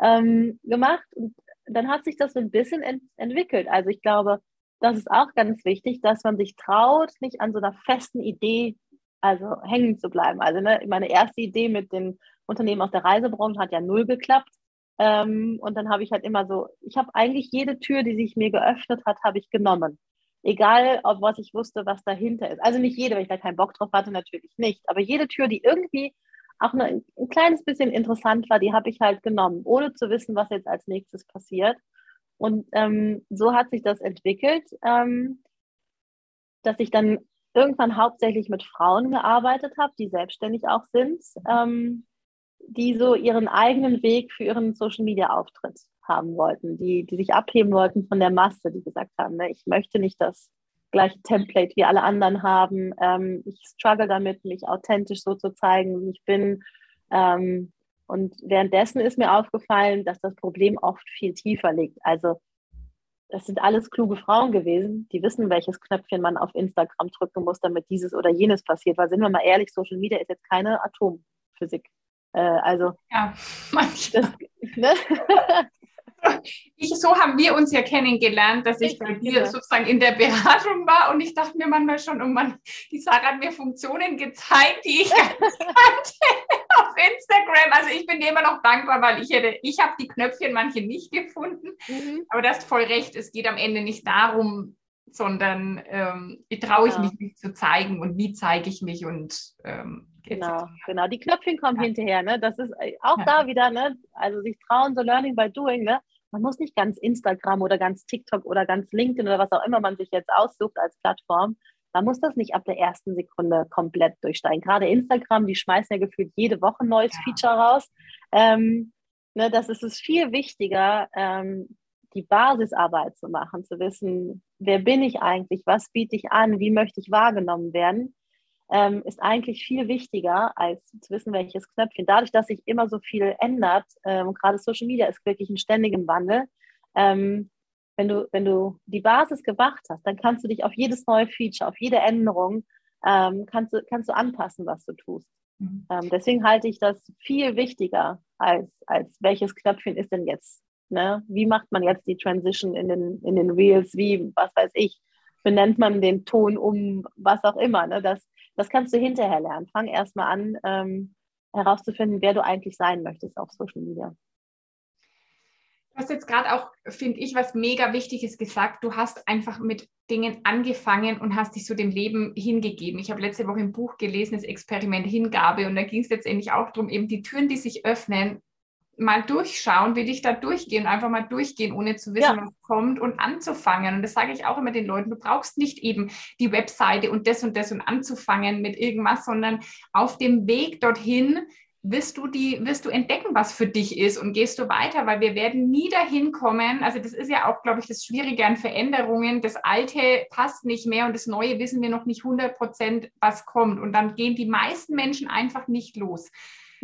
ähm, gemacht. Und dann hat sich das so ein bisschen ent entwickelt. Also ich glaube, das ist auch ganz wichtig, dass man sich traut, nicht an so einer festen Idee also hängen zu bleiben. Also ne, meine erste Idee mit den Unternehmen aus der Reisebranche hat ja null geklappt. Ähm, und dann habe ich halt immer so, ich habe eigentlich jede Tür, die sich mir geöffnet hat, habe ich genommen. Egal, ob was ich wusste, was dahinter ist. Also nicht jede, weil ich da keinen Bock drauf hatte, natürlich nicht. Aber jede Tür, die irgendwie auch eine, ein kleines bisschen interessant war, die habe ich halt genommen, ohne zu wissen, was jetzt als nächstes passiert. Und ähm, so hat sich das entwickelt, ähm, dass ich dann irgendwann hauptsächlich mit Frauen gearbeitet habe, die selbstständig auch sind. Ähm, die so ihren eigenen Weg für ihren Social Media Auftritt haben wollten, die, die sich abheben wollten von der Masse, die gesagt haben, ne, ich möchte nicht das gleiche Template wie alle anderen haben. Ähm, ich struggle damit, mich authentisch so zu zeigen, wie ich bin. Ähm, und währenddessen ist mir aufgefallen, dass das Problem oft viel tiefer liegt. Also das sind alles kluge Frauen gewesen, die wissen, welches Knöpfchen man auf Instagram drücken muss, damit dieses oder jenes passiert. Weil sind wir mal ehrlich, Social Media ist jetzt keine Atomphysik. Äh, also ja, das, ne? ich, so haben wir uns ja kennengelernt, dass ich bei dir sozusagen in der Beratung war und ich dachte mir manchmal schon, oh Mann, die Sarah hat mir Funktionen gezeigt, die ich auf Instagram. Also ich bin dir immer noch dankbar, weil ich hätte, ich habe die Knöpfchen manche nicht gefunden. Mhm. Aber du hast voll recht, es geht am Ende nicht darum, sondern ähm, traue ich ja. mich nicht zu zeigen und wie zeige ich mich und ähm, Genau, genau. Die Knöpfchen kommen ja. hinterher, ne? Das ist äh, auch ja. da wieder, ne? Also sich trauen, so Learning by Doing, ne? Man muss nicht ganz Instagram oder ganz TikTok oder ganz LinkedIn oder was auch immer man sich jetzt aussucht als Plattform. Man muss das nicht ab der ersten Sekunde komplett durchsteigen. Gerade Instagram, die schmeißen ja gefühlt jede Woche ein neues ja. Feature raus. Ähm, ne, das ist es viel wichtiger, ähm, die Basisarbeit zu machen, zu wissen, wer bin ich eigentlich, was biete ich an, wie möchte ich wahrgenommen werden ähm, ist eigentlich viel wichtiger, als zu wissen, welches Knöpfchen. Dadurch, dass sich immer so viel ändert, ähm, gerade Social Media ist wirklich ein ständigen Wandel. Ähm, wenn, du, wenn du die Basis gemacht hast, dann kannst du dich auf jedes neue Feature, auf jede Änderung, ähm, kannst, du, kannst du anpassen, was du tust. Mhm. Ähm, deswegen halte ich das viel wichtiger, als, als welches Knöpfchen ist denn jetzt. Ne? Wie macht man jetzt die Transition in den, in den Reels? Wie, was weiß ich, benennt man den Ton um, was auch immer. Ne? Das, das kannst du hinterher lernen. Fang erstmal an, ähm, herauszufinden, wer du eigentlich sein möchtest auf Social Media. Du hast jetzt gerade auch, finde ich, was mega Wichtiges gesagt. Du hast einfach mit Dingen angefangen und hast dich so dem Leben hingegeben. Ich habe letzte Woche ein Buch gelesen, das Experiment Hingabe, und da ging es letztendlich auch darum, eben die Türen, die sich öffnen, mal durchschauen, wie dich da durchgehen, einfach mal durchgehen, ohne zu wissen, ja. was kommt und anzufangen. Und das sage ich auch immer den Leuten, du brauchst nicht eben die Webseite und das und das und anzufangen mit irgendwas, sondern auf dem Weg dorthin wirst du die, wirst du entdecken, was für dich ist und gehst du weiter, weil wir werden nie dahin kommen. Also das ist ja auch, glaube ich, das Schwierige an Veränderungen. Das Alte passt nicht mehr und das Neue wissen wir noch nicht 100 Prozent, was kommt. Und dann gehen die meisten Menschen einfach nicht los.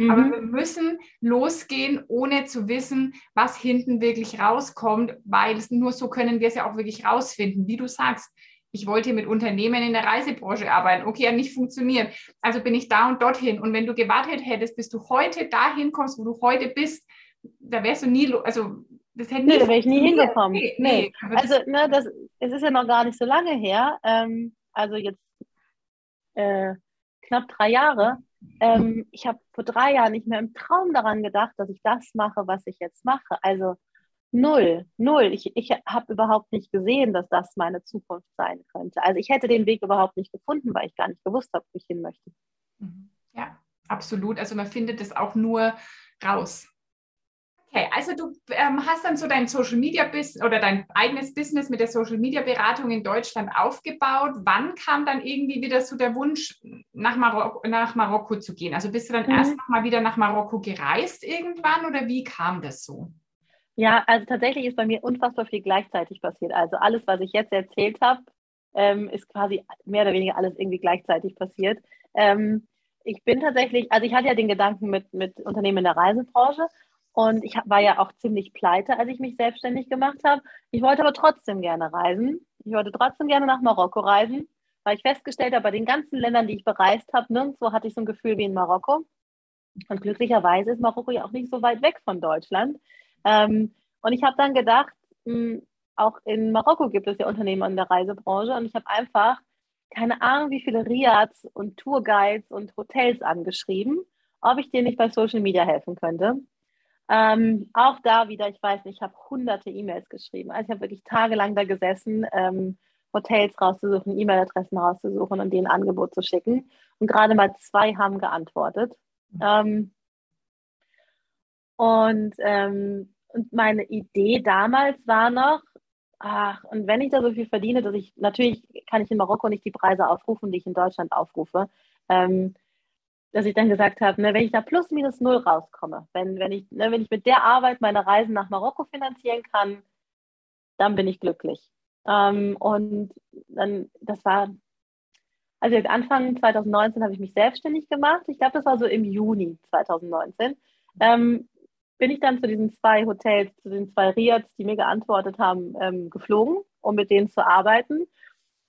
Mhm. Aber wir müssen losgehen, ohne zu wissen, was hinten wirklich rauskommt, weil nur so können wir es ja auch wirklich rausfinden. Wie du sagst, ich wollte mit Unternehmen in der Reisebranche arbeiten. Okay, hat nicht funktioniert. Also bin ich da und dorthin. Und wenn du gewartet hättest, bis du heute dahin kommst, wo du heute bist, da wärst du nie, also das hätte. Nee, da wäre ich nie hingekommen. Nee, nee. nee. Also, ne, das, es ist ja noch gar nicht so lange her. Ähm, also jetzt äh, knapp drei Jahre. Ähm, ich habe vor drei Jahren nicht mehr im Traum daran gedacht, dass ich das mache, was ich jetzt mache. Also null, null. Ich, ich habe überhaupt nicht gesehen, dass das meine Zukunft sein könnte. Also ich hätte den Weg überhaupt nicht gefunden, weil ich gar nicht gewusst habe, wo ich hin möchte. Mhm. Ja, absolut. Also man findet es auch nur raus. Okay, also du ähm, hast dann so dein Social Media Business oder dein eigenes Business mit der Social Media Beratung in Deutschland aufgebaut. Wann kam dann irgendwie wieder so der Wunsch, nach, Marok nach Marokko zu gehen? Also bist du dann mhm. erst mal wieder nach Marokko gereist irgendwann oder wie kam das so? Ja, also tatsächlich ist bei mir unfassbar viel gleichzeitig passiert. Also alles, was ich jetzt erzählt habe, ähm, ist quasi mehr oder weniger alles irgendwie gleichzeitig passiert. Ähm, ich bin tatsächlich, also ich hatte ja den Gedanken mit, mit Unternehmen in der Reisebranche und ich war ja auch ziemlich pleite, als ich mich selbstständig gemacht habe. Ich wollte aber trotzdem gerne reisen. Ich wollte trotzdem gerne nach Marokko reisen, weil ich festgestellt habe, bei den ganzen Ländern, die ich bereist habe, nirgendwo hatte ich so ein Gefühl wie in Marokko. Und glücklicherweise ist Marokko ja auch nicht so weit weg von Deutschland. Ähm, und ich habe dann gedacht, hm, auch in Marokko gibt es ja Unternehmen in der Reisebranche. Und ich habe einfach keine Ahnung, wie viele Riads und Tourguides und Hotels angeschrieben, ob ich dir nicht bei Social Media helfen könnte. Ähm, auch da wieder, ich weiß nicht, ich habe hunderte E-Mails geschrieben. Also ich habe wirklich tagelang da gesessen, ähm, Hotels rauszusuchen, E-Mail-Adressen rauszusuchen und denen ein Angebot zu schicken. Und gerade mal zwei haben geantwortet. Mhm. Ähm, und, ähm, und meine Idee damals war noch, ach, und wenn ich da so viel verdiene, dass ich, natürlich kann ich in Marokko nicht die Preise aufrufen, die ich in Deutschland aufrufe. Dass ich dann gesagt habe, ne, wenn ich da plus minus null rauskomme, wenn, wenn, ich, ne, wenn ich mit der Arbeit meine Reisen nach Marokko finanzieren kann, dann bin ich glücklich. Ähm, und dann, das war, also Anfang 2019 habe ich mich selbstständig gemacht. Ich glaube, das war so im Juni 2019. Ähm, bin ich dann zu diesen zwei Hotels, zu den zwei Riads, die mir geantwortet haben, ähm, geflogen, um mit denen zu arbeiten.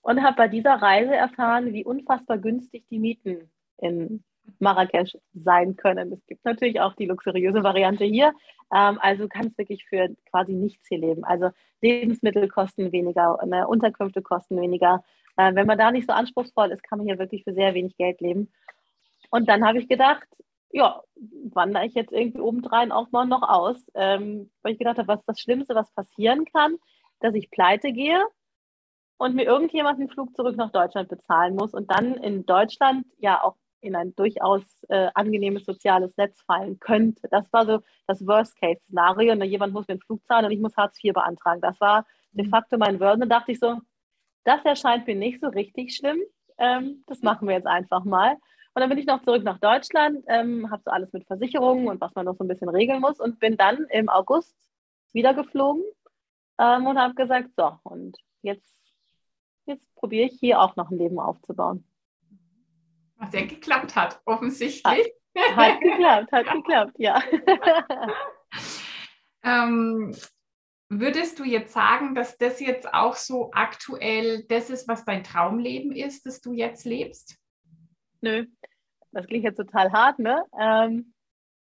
Und habe bei dieser Reise erfahren, wie unfassbar günstig die Mieten in Marrakesch sein können. Es gibt natürlich auch die luxuriöse Variante hier. Ähm, also kannst wirklich für quasi nichts hier leben. Also Lebensmittel kosten weniger, ne, Unterkünfte kosten weniger. Äh, wenn man da nicht so anspruchsvoll ist, kann man hier wirklich für sehr wenig Geld leben. Und dann habe ich gedacht, ja, wandere ich jetzt irgendwie obendrein auch mal noch aus, ähm, weil ich gedacht habe, was ist das Schlimmste, was passieren kann, dass ich pleite gehe und mir irgendjemand einen Flug zurück nach Deutschland bezahlen muss und dann in Deutschland ja auch in ein durchaus äh, angenehmes soziales Netz fallen könnte. Das war so das Worst-Case-Szenario. Und jemand muss mir einen Flug zahlen und ich muss Hartz IV beantragen. Das war de mhm. facto mein Word. Und da dachte ich so, das erscheint mir nicht so richtig schlimm. Ähm, das machen wir jetzt einfach mal. Und dann bin ich noch zurück nach Deutschland, ähm, habe so alles mit Versicherungen und was man noch so ein bisschen regeln muss und bin dann im August wieder geflogen ähm, und habe gesagt, so, und jetzt, jetzt probiere ich hier auch noch ein Leben aufzubauen. Was ja geklappt hat, offensichtlich. Hat, hat geklappt, hat geklappt, ja. ähm, würdest du jetzt sagen, dass das jetzt auch so aktuell das ist, was dein Traumleben ist, das du jetzt lebst? Nö, das klingt jetzt total hart, ne? Ähm,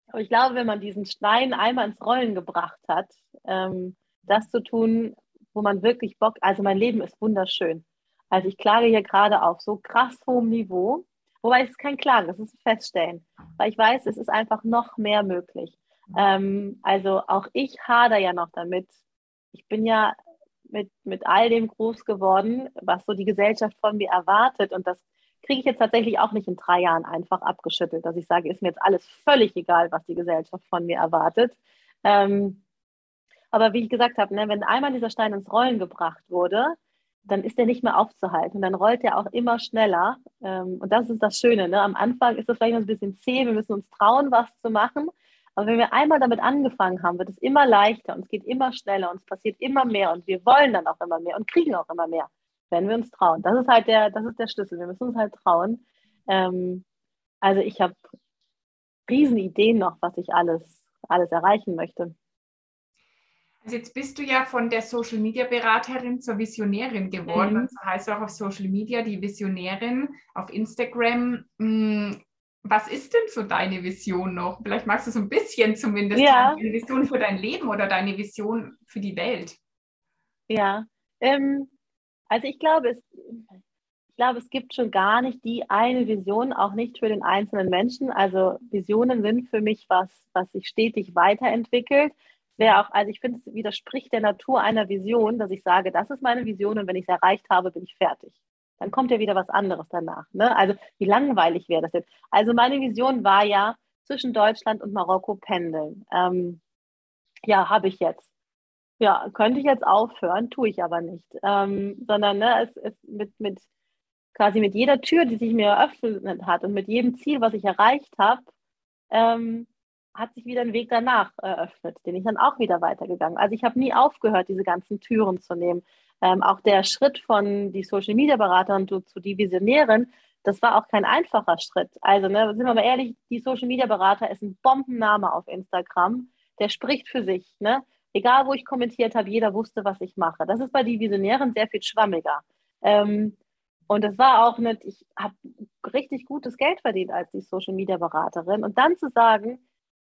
aber ich glaube, wenn man diesen Stein einmal ins Rollen gebracht hat, ähm, das zu tun, wo man wirklich Bock, also mein Leben ist wunderschön. Also ich klage hier gerade auf so krass hohem Niveau Wobei es ist kein Klagen, es ist Feststellen. Weil ich weiß, es ist einfach noch mehr möglich. Ähm, also auch ich hader ja noch damit. Ich bin ja mit, mit all dem groß geworden, was so die Gesellschaft von mir erwartet. Und das kriege ich jetzt tatsächlich auch nicht in drei Jahren einfach abgeschüttelt, dass ich sage, ist mir jetzt alles völlig egal, was die Gesellschaft von mir erwartet. Ähm, aber wie ich gesagt habe, ne, wenn einmal dieser Stein ins Rollen gebracht wurde, dann ist der nicht mehr aufzuhalten. Und dann rollt der auch immer schneller. Ähm, und das ist das Schöne. Ne? Am Anfang ist das vielleicht noch ein bisschen zäh, wir müssen uns trauen, was zu machen. Aber wenn wir einmal damit angefangen haben, wird es immer leichter und es geht immer schneller und es passiert immer mehr und wir wollen dann auch immer mehr und kriegen auch immer mehr, wenn wir uns trauen. Das ist halt der, das ist der Schlüssel. Wir müssen uns halt trauen. Ähm, also ich habe riesen Ideen noch, was ich alles, alles erreichen möchte. Also jetzt bist du ja von der Social Media Beraterin zur Visionärin geworden. Mhm. So heißt du auch auf Social Media die Visionärin auf Instagram. Hm, was ist denn so deine Vision noch? Vielleicht magst du so ein bisschen zumindest ja. deine Vision für dein Leben oder deine Vision für die Welt. Ja, ähm, also ich glaube, es, ich glaube, es gibt schon gar nicht die eine Vision, auch nicht für den einzelnen Menschen. Also Visionen sind für mich was, was sich stetig weiterentwickelt wäre auch, also ich finde, es widerspricht der Natur einer Vision, dass ich sage, das ist meine Vision und wenn ich es erreicht habe, bin ich fertig. Dann kommt ja wieder was anderes danach. Ne? Also wie langweilig wäre das jetzt? Also meine Vision war ja zwischen Deutschland und Marokko pendeln. Ähm, ja, habe ich jetzt. Ja, könnte ich jetzt aufhören, tue ich aber nicht. Ähm, sondern ne, es, es mit, mit quasi mit jeder Tür, die sich mir eröffnet hat und mit jedem Ziel, was ich erreicht habe, ähm, hat sich wieder ein Weg danach eröffnet, den ich dann auch wieder weitergegangen. Also ich habe nie aufgehört, diese ganzen Türen zu nehmen. Ähm, auch der Schritt von die Social Media Beraterin zu, zu die Visionärin, das war auch kein einfacher Schritt. Also ne, sind wir mal ehrlich, die Social Media Berater ist ein Bombenname auf Instagram. Der spricht für sich. Ne? Egal, wo ich kommentiert habe, jeder wusste, was ich mache. Das ist bei die Visionären sehr viel schwammiger. Ähm, und es war auch nicht, ich habe richtig gutes Geld verdient als die Social Media Beraterin. Und dann zu sagen,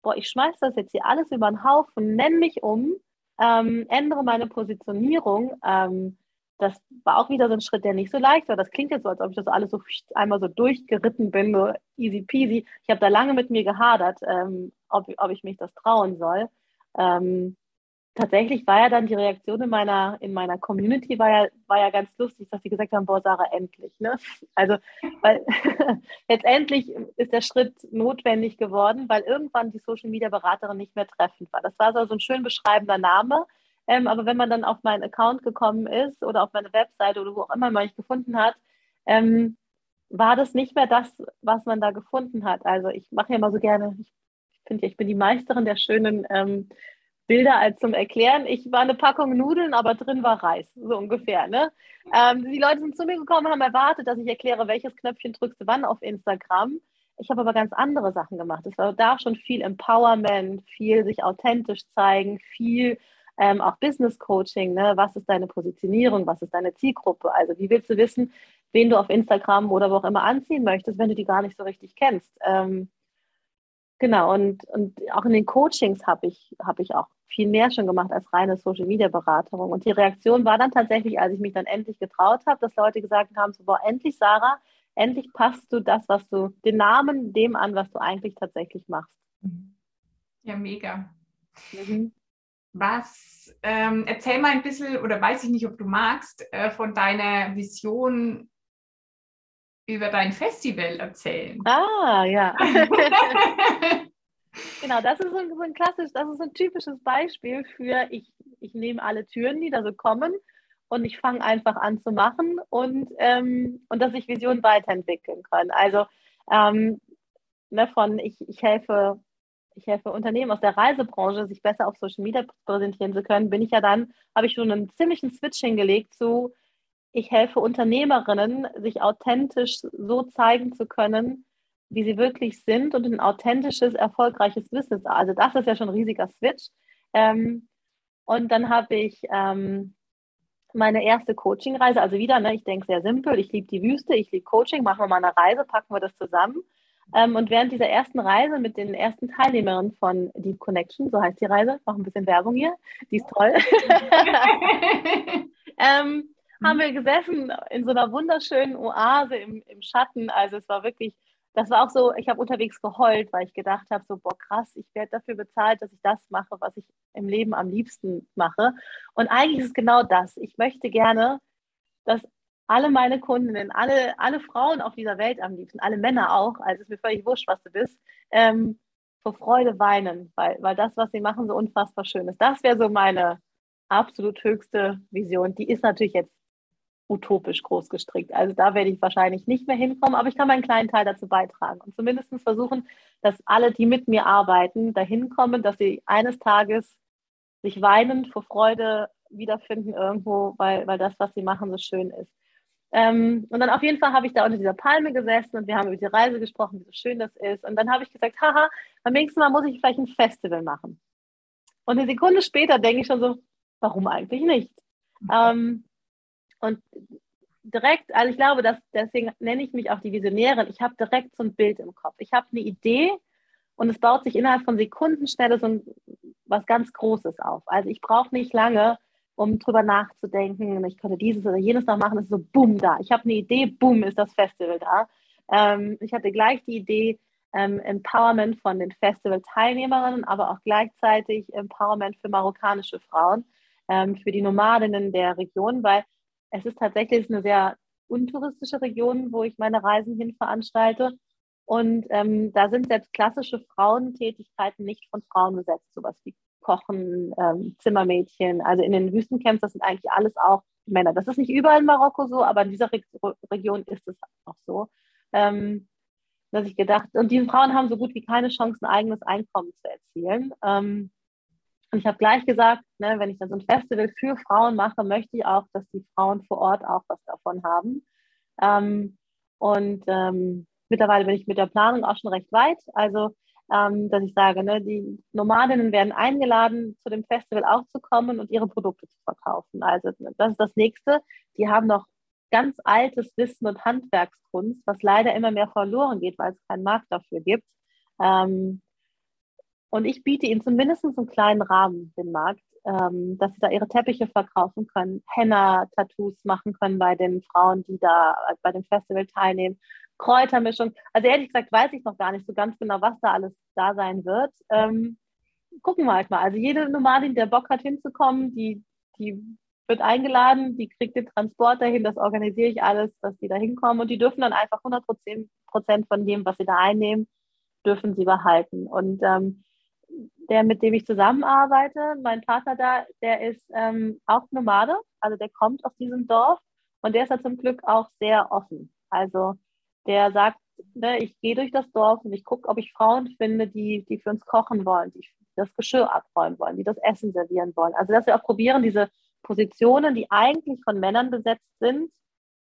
boah, ich schmeiße das jetzt hier alles über den Haufen, nenne mich um, ähm, ändere meine Positionierung. Ähm, das war auch wieder so ein Schritt, der nicht so leicht war. Das klingt jetzt so, als ob ich das alles so einmal so durchgeritten bin, so easy peasy. Ich habe da lange mit mir gehadert, ähm, ob, ob ich mich das trauen soll. Ähm, tatsächlich war ja dann die Reaktion in meiner, in meiner Community war ja, war ja ganz lustig, dass sie gesagt haben, boah, Sarah, endlich. Ne? Also, weil letztendlich ist der Schritt notwendig geworden, weil irgendwann die Social Media Beraterin nicht mehr treffend war. Das war so ein schön beschreibender Name. Ähm, aber wenn man dann auf meinen Account gekommen ist oder auf meine Webseite oder wo auch immer man mich gefunden hat, ähm, war das nicht mehr das, was man da gefunden hat. Also ich mache ja immer so gerne, ich finde ja, ich bin die Meisterin der schönen ähm, Bilder als zum Erklären. Ich war eine Packung Nudeln, aber drin war Reis, so ungefähr. Ne? Ähm, die Leute sind zu mir gekommen, haben erwartet, dass ich erkläre, welches Knöpfchen drückst du wann auf Instagram. Ich habe aber ganz andere Sachen gemacht. Es war da schon viel Empowerment, viel sich authentisch zeigen, viel ähm, auch Business Coaching. Ne? Was ist deine Positionierung? Was ist deine Zielgruppe? Also wie willst du wissen, wen du auf Instagram oder wo auch immer anziehen möchtest, wenn du die gar nicht so richtig kennst? Ähm, genau, und, und auch in den Coachings habe ich, hab ich auch viel mehr schon gemacht als reine Social Media Beratung. Und die Reaktion war dann tatsächlich, als ich mich dann endlich getraut habe, dass Leute gesagt haben: so, boah, endlich, Sarah, endlich passt du das, was du, den Namen dem an, was du eigentlich tatsächlich machst. Ja, mega. Mhm. Was, ähm, erzähl mal ein bisschen, oder weiß ich nicht, ob du magst, äh, von deiner Vision über dein Festival erzählen. Ah, ja. genau, das ist so ein, so ein klassisch, das ist ein typisches Beispiel für ich, ich nehme alle Türen, die da so kommen und ich fange einfach an zu machen und, ähm, und dass ich Visionen weiterentwickeln kann. Also ähm, ne, von ich, ich helfe ich helfe Unternehmen aus der Reisebranche, sich besser auf Social Media präsentieren zu können, bin ich ja dann, habe ich schon einen ziemlichen Switch hingelegt zu, ich helfe Unternehmerinnen, sich authentisch so zeigen zu können, wie sie wirklich sind und ein authentisches, erfolgreiches Business. Also das ist ja schon ein riesiger Switch. Ähm, und dann habe ich ähm, meine erste Coaching-Reise, also wieder, ne, ich denke sehr simpel, ich liebe die Wüste, ich liebe Coaching, machen wir mal eine Reise, packen wir das zusammen. Ähm, und während dieser ersten Reise mit den ersten Teilnehmerinnen von Deep Connection, so heißt die Reise, noch ein bisschen Werbung hier, die ist toll, ähm, haben wir gesessen in so einer wunderschönen Oase im, im Schatten. Also es war wirklich, das war auch so, ich habe unterwegs geheult, weil ich gedacht habe, so, boah, krass, ich werde dafür bezahlt, dass ich das mache, was ich im Leben am liebsten mache. Und eigentlich ist es genau das. Ich möchte gerne, dass alle meine Kundinnen, alle, alle Frauen auf dieser Welt am liebsten, alle Männer auch, also es ist mir völlig wurscht, was du bist, ähm, vor Freude weinen, weil, weil das, was sie machen, so unfassbar schön ist. Das wäre so meine absolut höchste Vision. Die ist natürlich jetzt utopisch groß gestrickt. Also da werde ich wahrscheinlich nicht mehr hinkommen, aber ich kann meinen kleinen Teil dazu beitragen und zumindest versuchen, dass alle, die mit mir arbeiten, dahin kommen, dass sie eines Tages sich weinend vor Freude wiederfinden irgendwo, weil, weil das, was sie machen, so schön ist. Ähm, und dann auf jeden Fall habe ich da unter dieser Palme gesessen und wir haben über die Reise gesprochen, wie so schön das ist. Und dann habe ich gesagt, haha, beim nächsten Mal muss ich vielleicht ein Festival machen. Und eine Sekunde später denke ich schon so, warum eigentlich nicht? Mhm. Ähm, und direkt, also ich glaube, dass, deswegen nenne ich mich auch die Visionärin, ich habe direkt so ein Bild im Kopf. Ich habe eine Idee und es baut sich innerhalb von Sekundenschnelle so ein, was ganz Großes auf. Also ich brauche nicht lange, um drüber nachzudenken, ich könnte dieses oder jenes noch machen, es ist so bumm da. Ich habe eine Idee, bumm ist das Festival da. Ähm, ich hatte gleich die Idee, ähm, Empowerment von den Festival-Teilnehmerinnen, aber auch gleichzeitig Empowerment für marokkanische Frauen, ähm, für die Nomadinnen der Region, weil es ist tatsächlich eine sehr untouristische Region, wo ich meine Reisen hin veranstalte. Und ähm, da sind selbst klassische Frauentätigkeiten nicht von Frauen besetzt, sowas wie Kochen, ähm, Zimmermädchen. Also in den Wüstencamps, das sind eigentlich alles auch Männer. Das ist nicht überall in Marokko so, aber in dieser Re Region ist es auch so. Ähm, dass ich gedacht, und diese Frauen haben so gut wie keine Chance, ein eigenes Einkommen zu erzielen. Ähm, und ich habe gleich gesagt, ne, wenn ich dann so ein Festival für Frauen mache, möchte ich auch, dass die Frauen vor Ort auch was davon haben. Ähm, und ähm, mittlerweile bin ich mit der Planung auch schon recht weit. Also ähm, dass ich sage, ne, die Nomadinnen werden eingeladen, zu dem Festival auch zu kommen und ihre Produkte zu verkaufen. Also das ist das Nächste. Die haben noch ganz altes Wissen und Handwerkskunst, was leider immer mehr verloren geht, weil es keinen Markt dafür gibt. Ähm, und ich biete ihnen zumindest einen kleinen Rahmen, den Markt, ähm, dass sie da ihre Teppiche verkaufen können, Henna-Tattoos machen können bei den Frauen, die da bei dem Festival teilnehmen Kräutermischung. Also ehrlich gesagt weiß ich noch gar nicht so ganz genau, was da alles da sein wird. Ähm, gucken wir halt mal. Also jede Nomadin, der Bock hat hinzukommen, die, die wird eingeladen, die kriegt den Transport dahin, das organisiere ich alles, dass die da hinkommen und die dürfen dann einfach 100 Prozent von dem, was sie da einnehmen, dürfen sie behalten. Und ähm, der, mit dem ich zusammenarbeite, mein Partner da, der ist ähm, auch Nomade, also der kommt aus diesem Dorf und der ist ja zum Glück auch sehr offen. Also der sagt, ne, ich gehe durch das Dorf und ich gucke, ob ich Frauen finde, die, die für uns kochen wollen, die das Geschirr abräumen wollen, die das Essen servieren wollen. Also dass wir auch probieren, diese Positionen, die eigentlich von Männern besetzt sind,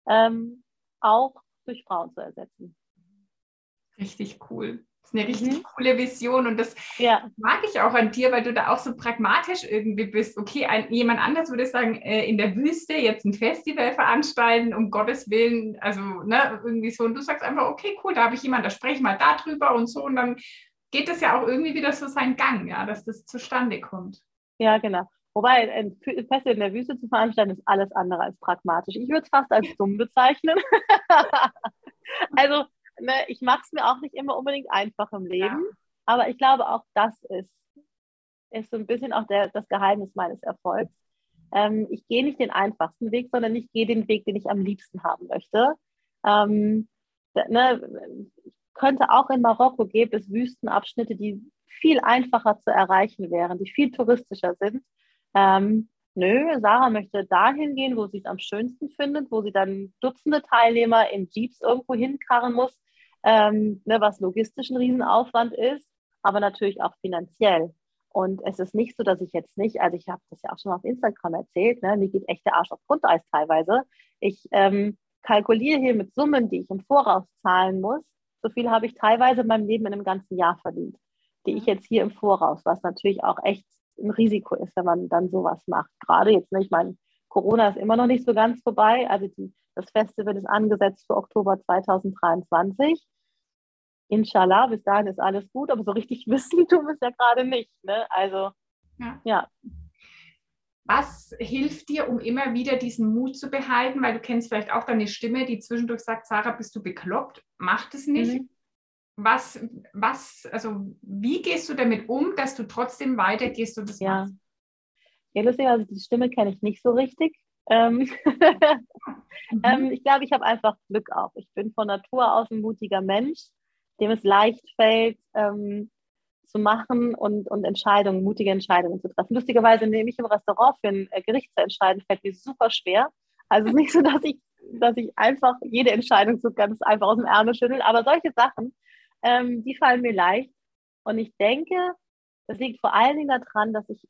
ähm, auch durch Frauen zu ersetzen. Richtig cool. Das ist eine richtig mhm. coole Vision und das ja. mag ich auch an dir, weil du da auch so pragmatisch irgendwie bist. Okay, ein, jemand anders würde sagen, äh, in der Wüste jetzt ein Festival veranstalten, um Gottes Willen, also ne, irgendwie so. Und du sagst einfach, okay, cool, da habe ich jemanden, da spreche ich mal darüber und so. Und dann geht das ja auch irgendwie wieder so seinen Gang, ja, dass das zustande kommt. Ja, genau. Wobei ein Festival in der Wüste zu veranstalten ist alles andere als pragmatisch. Ich würde es fast als dumm bezeichnen. also ne, ich mache es mir auch nicht immer unbedingt einfach im Leben, ja. aber ich glaube auch das ist, ist so ein bisschen auch der, das Geheimnis meines Erfolgs. Ähm, ich gehe nicht den einfachsten Weg, sondern ich gehe den Weg, den ich am liebsten haben möchte. Ähm, ne, ich könnte auch in Marokko gäbe es Wüstenabschnitte, die viel einfacher zu erreichen wären, die viel touristischer sind. Ähm, nö, Sarah möchte dahin gehen, wo sie es am schönsten findet, wo sie dann Dutzende Teilnehmer in Jeeps irgendwo hinkarren muss ähm, ne, was logistisch ein Riesenaufwand ist, aber natürlich auch finanziell. Und es ist nicht so, dass ich jetzt nicht, also ich habe das ja auch schon mal auf Instagram erzählt, ne, mir geht echt der Arsch auf Grundeis teilweise. Ich ähm, kalkuliere hier mit Summen, die ich im Voraus zahlen muss. So viel habe ich teilweise in meinem Leben in einem ganzen Jahr verdient, die ich jetzt hier im Voraus, was natürlich auch echt ein Risiko ist, wenn man dann sowas macht. Gerade jetzt, ne, ich meine, Corona ist immer noch nicht so ganz vorbei. Also die, das Festival ist angesetzt für Oktober 2023. Inshallah, bis dahin ist alles gut, aber so richtig wissen tun wir es ja gerade nicht. Ne? Also, ja. ja. Was hilft dir, um immer wieder diesen Mut zu behalten? Weil du kennst vielleicht auch deine Stimme, die zwischendurch sagt, Sarah, bist du bekloppt? Mach das nicht. Mhm. Was, was, also wie gehst du damit um, dass du trotzdem weitergehst und das ja. machst? Ja, lustig, also die Stimme kenne ich nicht so richtig. Ähm, mhm. ähm, ich glaube, ich habe einfach Glück auch. Ich bin von Natur aus ein mutiger Mensch, dem es leicht fällt, ähm, zu machen und, und Entscheidungen, mutige Entscheidungen zu treffen. Lustigerweise nehme ich im Restaurant für ein äh, Gericht zu entscheiden, fällt mir super schwer. Also es ist nicht so, dass ich, dass ich einfach jede Entscheidung so ganz einfach aus dem Ärmel schüttel, aber solche Sachen, ähm, die fallen mir leicht. Und ich denke, das liegt vor allen Dingen daran, dass ich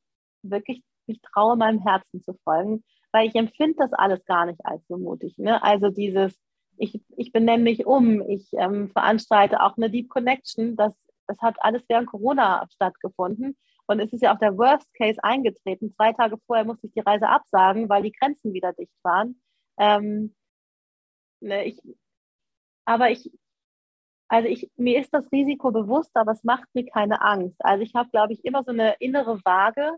wirklich mich traue, meinem Herzen zu folgen weil ich empfinde das alles gar nicht als so mutig. Ne? Also dieses, ich, ich benenne mich um, ich ähm, veranstalte auch eine Deep Connection, das, das hat alles während Corona stattgefunden. Und es ist ja auch der Worst Case eingetreten. Zwei Tage vorher musste ich die Reise absagen, weil die Grenzen wieder dicht waren. Ähm, ne, ich, aber ich, also ich, mir ist das Risiko bewusst, aber es macht mir keine Angst. Also ich habe, glaube ich, immer so eine innere Waage,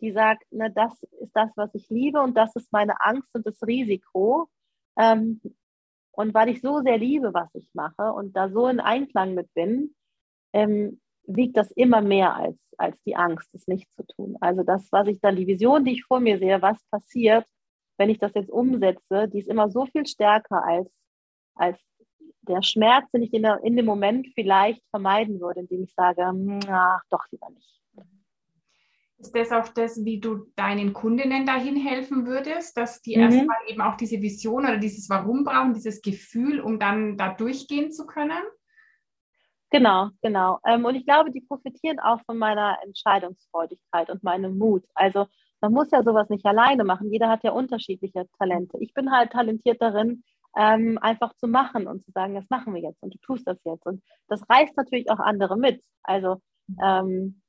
die sagt, na, das ist das, was ich liebe und das ist meine Angst und das Risiko. Ähm, und weil ich so sehr liebe, was ich mache und da so in Einklang mit bin, ähm, wiegt das immer mehr als, als die Angst, es nicht zu tun. Also das, was ich dann, die Vision, die ich vor mir sehe, was passiert, wenn ich das jetzt umsetze, die ist immer so viel stärker als, als der Schmerz, den ich in, der, in dem Moment vielleicht vermeiden würde, indem ich sage, ach, doch lieber nicht. Ist das auch das, wie du deinen Kundinnen dahin helfen würdest, dass die mhm. erstmal eben auch diese Vision oder dieses Warum brauchen, dieses Gefühl, um dann da durchgehen zu können? Genau, genau. Ähm, und ich glaube, die profitieren auch von meiner Entscheidungsfreudigkeit und meinem Mut. Also man muss ja sowas nicht alleine machen. Jeder hat ja unterschiedliche Talente. Ich bin halt talentiert darin, ähm, einfach zu machen und zu sagen, das machen wir jetzt und du tust das jetzt. Und das reißt natürlich auch andere mit. Also ähm,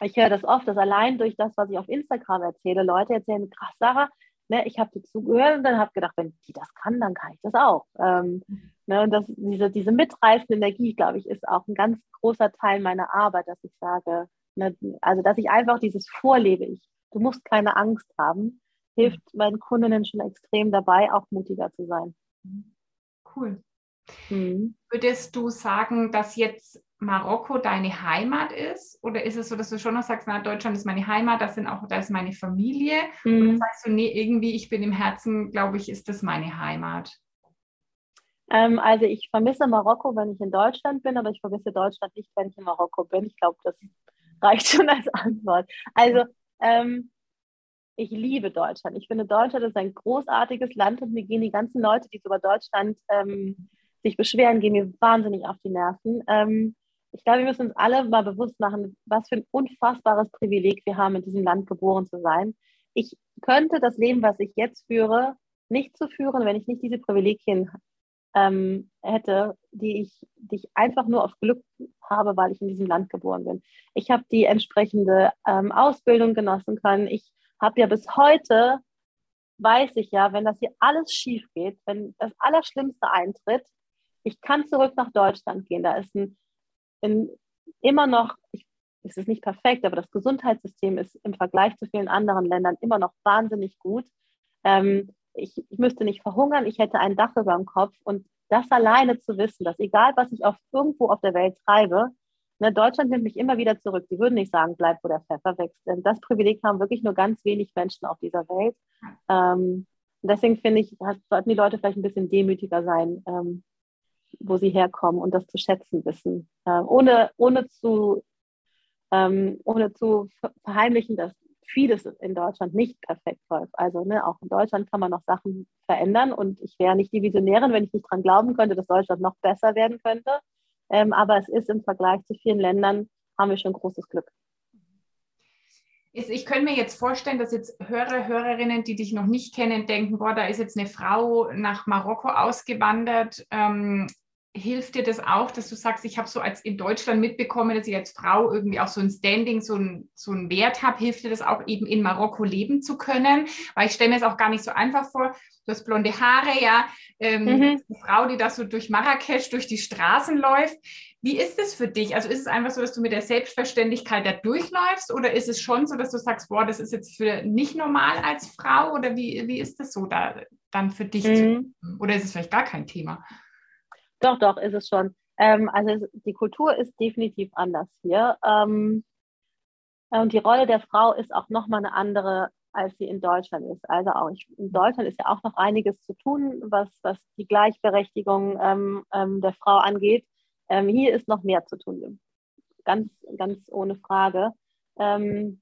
ich höre das oft, dass allein durch das, was ich auf Instagram erzähle, Leute erzählen, krass, Sarah, ne, ich habe dir zugehört und dann habe gedacht, wenn die das kann, dann kann ich das auch. Ähm, ne, und das, diese, diese mitreißende Energie, glaube ich, ist auch ein ganz großer Teil meiner Arbeit, dass ich sage, ne, also dass ich einfach dieses vorlebe. Ich, du musst keine Angst haben, hilft meinen Kundinnen schon extrem dabei, auch mutiger zu sein. Cool. Mhm. Würdest du sagen, dass jetzt Marokko deine Heimat ist? Oder ist es so, dass du schon noch sagst, na, Deutschland ist meine Heimat, das sind auch, da ist meine Familie? Mhm. Oder sagst du, nee, irgendwie, ich bin im Herzen, glaube ich, ist das meine Heimat? Ähm, also ich vermisse Marokko, wenn ich in Deutschland bin, aber ich vermisse Deutschland nicht, wenn ich in Marokko bin. Ich glaube, das reicht schon als Antwort. Also ähm, ich liebe Deutschland. Ich finde, Deutschland ist ein großartiges Land und mir gehen die ganzen Leute, die über Deutschland ähm, sich beschweren, gehen mir wahnsinnig auf die Nerven. Ähm, ich glaube, wir müssen uns alle mal bewusst machen, was für ein unfassbares Privileg wir haben, in diesem Land geboren zu sein. Ich könnte das Leben, was ich jetzt führe, nicht zu so führen, wenn ich nicht diese Privilegien ähm, hätte, die ich, die ich einfach nur auf Glück habe, weil ich in diesem Land geboren bin. Ich habe die entsprechende ähm, Ausbildung genossen können. Ich habe ja bis heute, weiß ich ja, wenn das hier alles schief geht, wenn das Allerschlimmste eintritt, ich kann zurück nach Deutschland gehen. Da ist ein, ein immer noch, ich, es ist nicht perfekt, aber das Gesundheitssystem ist im Vergleich zu vielen anderen Ländern immer noch wahnsinnig gut. Ähm, ich, ich müsste nicht verhungern, ich hätte ein Dach über dem Kopf und das alleine zu wissen, dass egal, was ich auf irgendwo auf der Welt treibe, ne, Deutschland nimmt mich immer wieder zurück. Sie würden nicht sagen, bleib, wo der Pfeffer wächst. Das Privileg haben wirklich nur ganz wenig Menschen auf dieser Welt. Ähm, deswegen finde ich, sollten die Leute vielleicht ein bisschen demütiger sein, ähm, wo sie herkommen und das zu schätzen wissen. Äh, ohne, ohne, zu, ähm, ohne zu verheimlichen, dass vieles in Deutschland nicht perfekt läuft. Also ne, auch in Deutschland kann man noch Sachen verändern und ich wäre nicht die Visionärin, wenn ich nicht daran glauben könnte, dass Deutschland noch besser werden könnte. Ähm, aber es ist im Vergleich zu vielen Ländern, haben wir schon großes Glück. Ich könnte mir jetzt vorstellen, dass jetzt Hörer, Hörerinnen, die dich noch nicht kennen, denken, boah, da ist jetzt eine Frau nach Marokko ausgewandert. Ähm, hilft dir das auch, dass du sagst, ich habe so als in Deutschland mitbekommen, dass ich als Frau irgendwie auch so ein Standing, so ein, so ein Wert habe, hilft dir das auch eben in Marokko leben zu können? Weil ich stelle mir es auch gar nicht so einfach vor. Du hast blonde Haare, ja, ähm, mhm. eine Frau, die da so durch Marrakesch, durch die Straßen läuft. Wie ist es für dich? Also ist es einfach so, dass du mit der Selbstverständlichkeit da durchläufst oder ist es schon so, dass du sagst, boah, das ist jetzt für nicht normal als Frau oder wie, wie ist das so da dann für dich? Mhm. Oder ist es vielleicht gar kein Thema? Doch, doch, ist es schon. Ähm, also die Kultur ist definitiv anders hier. Ähm, und die Rolle der Frau ist auch nochmal eine andere, als sie in Deutschland ist. Also auch ich, in Deutschland ist ja auch noch einiges zu tun, was, was die Gleichberechtigung ähm, ähm der Frau angeht. Ähm, hier ist noch mehr zu tun. Ganz, ganz ohne Frage. Ähm,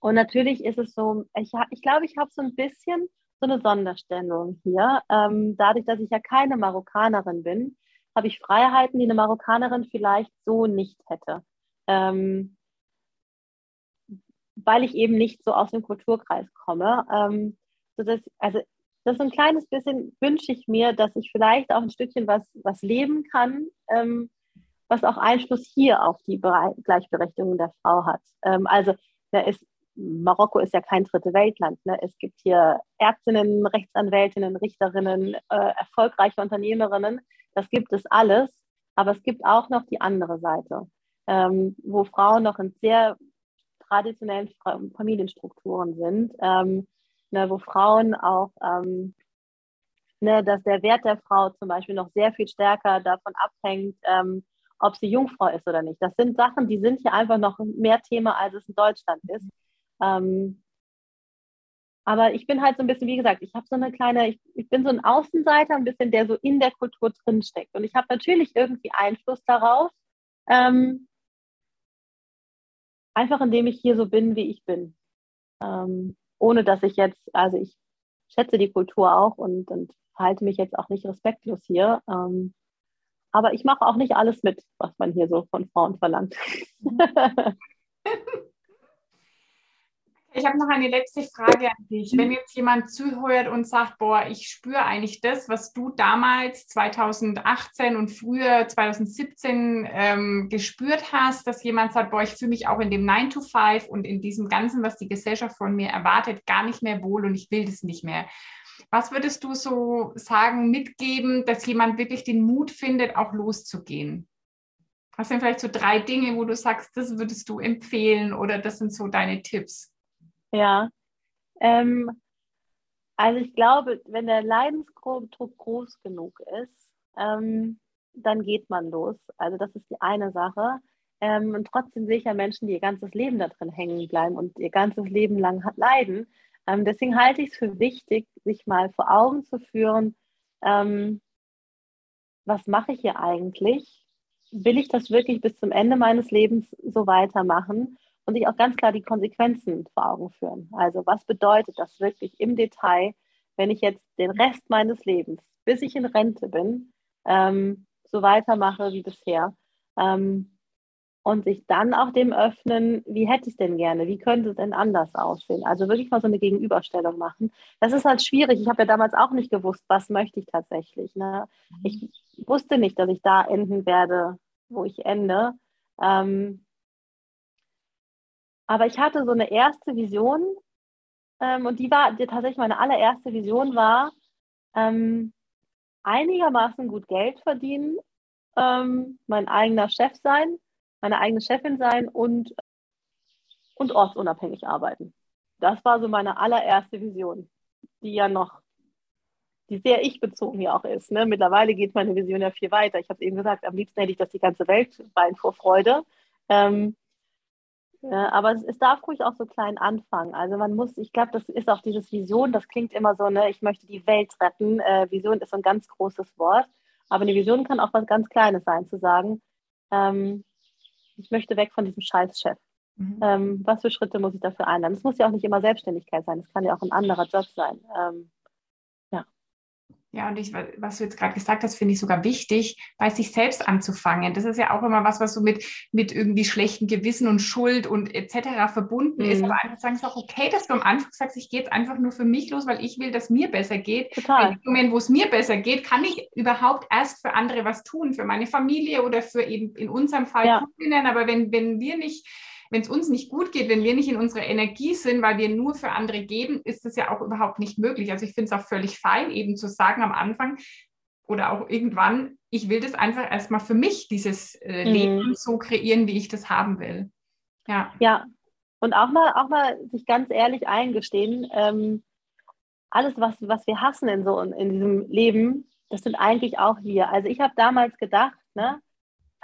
und natürlich ist es so, ich, ich glaube, ich habe so ein bisschen so eine Sonderstellung hier. Ähm, dadurch, dass ich ja keine Marokkanerin bin, habe ich Freiheiten, die eine Marokkanerin vielleicht so nicht hätte. Ähm, weil ich eben nicht so aus dem Kulturkreis komme. Ähm, sodass, also das ist ein kleines bisschen wünsche ich mir, dass ich vielleicht auch ein Stückchen was, was leben kann, ähm, was auch Einfluss hier auf die Gleichberechtigung der Frau hat. Ähm, also da ist Marokko ist ja kein dritte Weltland. Ne? Es gibt hier Ärztinnen, Rechtsanwältinnen, Richterinnen, äh, erfolgreiche Unternehmerinnen. Das gibt es alles. Aber es gibt auch noch die andere Seite, ähm, wo Frauen noch in sehr traditionellen Familienstrukturen sind, ähm, ne, wo Frauen auch, ähm, ne, dass der Wert der Frau zum Beispiel noch sehr viel stärker davon abhängt, ähm, ob sie Jungfrau ist oder nicht. Das sind Sachen, die sind hier einfach noch mehr Thema, als es in Deutschland ist. Ähm, aber ich bin halt so ein bisschen, wie gesagt, ich habe so eine kleine, ich, ich, bin so ein Außenseiter, ein bisschen, der so in der Kultur drinsteckt. Und ich habe natürlich irgendwie Einfluss darauf, ähm, einfach indem ich hier so bin, wie ich bin. Ähm, ohne dass ich jetzt, also ich schätze die Kultur auch und, und halte mich jetzt auch nicht respektlos hier. Ähm, aber ich mache auch nicht alles mit, was man hier so von Frauen verlangt. Ich habe noch eine letzte Frage an dich. Wenn jetzt jemand zuhört und sagt, boah, ich spüre eigentlich das, was du damals 2018 und früher 2017 ähm, gespürt hast, dass jemand sagt, boah, ich fühle mich auch in dem 9 to 5 und in diesem Ganzen, was die Gesellschaft von mir erwartet, gar nicht mehr wohl und ich will das nicht mehr. Was würdest du so sagen, mitgeben, dass jemand wirklich den Mut findet, auch loszugehen? Was sind vielleicht so drei Dinge, wo du sagst, das würdest du empfehlen oder das sind so deine Tipps? Ja. Ähm, also ich glaube, wenn der Leidensdruck groß genug ist, ähm, dann geht man los. Also das ist die eine Sache. Ähm, und trotzdem sehe ich ja Menschen, die ihr ganzes Leben da drin hängen bleiben und ihr ganzes Leben lang leiden. Ähm, deswegen halte ich es für wichtig, sich mal vor Augen zu führen, ähm, was mache ich hier eigentlich? Will ich das wirklich bis zum Ende meines Lebens so weitermachen? Und sich auch ganz klar die Konsequenzen vor Augen führen. Also was bedeutet das wirklich im Detail, wenn ich jetzt den Rest meines Lebens, bis ich in Rente bin, ähm, so weitermache wie bisher. Ähm, und sich dann auch dem öffnen, wie hätte ich es denn gerne, wie könnte es denn anders aussehen. Also wirklich mal so eine Gegenüberstellung machen. Das ist halt schwierig. Ich habe ja damals auch nicht gewusst, was möchte ich tatsächlich. Ne? Ich wusste nicht, dass ich da enden werde, wo ich ende. Ähm, aber ich hatte so eine erste Vision ähm, und die war die, tatsächlich meine allererste Vision war, ähm, einigermaßen gut Geld verdienen, ähm, mein eigener Chef sein meine eigene Chefin sein und, und ortsunabhängig arbeiten. Das war so meine allererste Vision, die ja noch, die sehr ich-bezogen ja auch ist. Ne? Mittlerweile geht meine Vision ja viel weiter. Ich habe es eben gesagt, am liebsten hätte ich, dass die ganze Welt weint vor Freude. Ähm, ja, aber es, es, darf ruhig auch so klein anfangen. Also man muss, ich glaube, das ist auch dieses Vision, das klingt immer so, ne, ich möchte die Welt retten. Äh, Vision ist so ein ganz großes Wort. Aber eine Vision kann auch was ganz Kleines sein, zu sagen, ähm, ich möchte weg von diesem Scheißchef. Mhm. Ähm, was für Schritte muss ich dafür einleiten? Es muss ja auch nicht immer Selbstständigkeit sein, es kann ja auch ein anderer Job sein. Ähm, ja, und ich, was du jetzt gerade gesagt hast, finde ich sogar wichtig, bei sich selbst anzufangen. Das ist ja auch immer was, was so mit, mit irgendwie schlechten Gewissen und Schuld und etc. verbunden mhm. ist. Aber einfach sagen, es ist auch okay, dass du am Anfang sagst, ich gehe jetzt einfach nur für mich los, weil ich will, dass mir besser geht. Total. Im Moment, wo es mir besser geht, kann ich überhaupt erst für andere was tun, für meine Familie oder für eben in unserem Fall ja. Kundinnen. Aber wenn, wenn wir nicht wenn es uns nicht gut geht, wenn wir nicht in unserer Energie sind, weil wir nur für andere geben, ist das ja auch überhaupt nicht möglich. Also ich finde es auch völlig fein, eben zu sagen am Anfang oder auch irgendwann, ich will das einfach erstmal für mich, dieses äh, mhm. Leben so kreieren, wie ich das haben will. Ja. Ja. Und auch mal, auch mal sich ganz ehrlich eingestehen, ähm, alles, was, was wir hassen in so in diesem Leben, das sind eigentlich auch wir. Also ich habe damals gedacht, ne,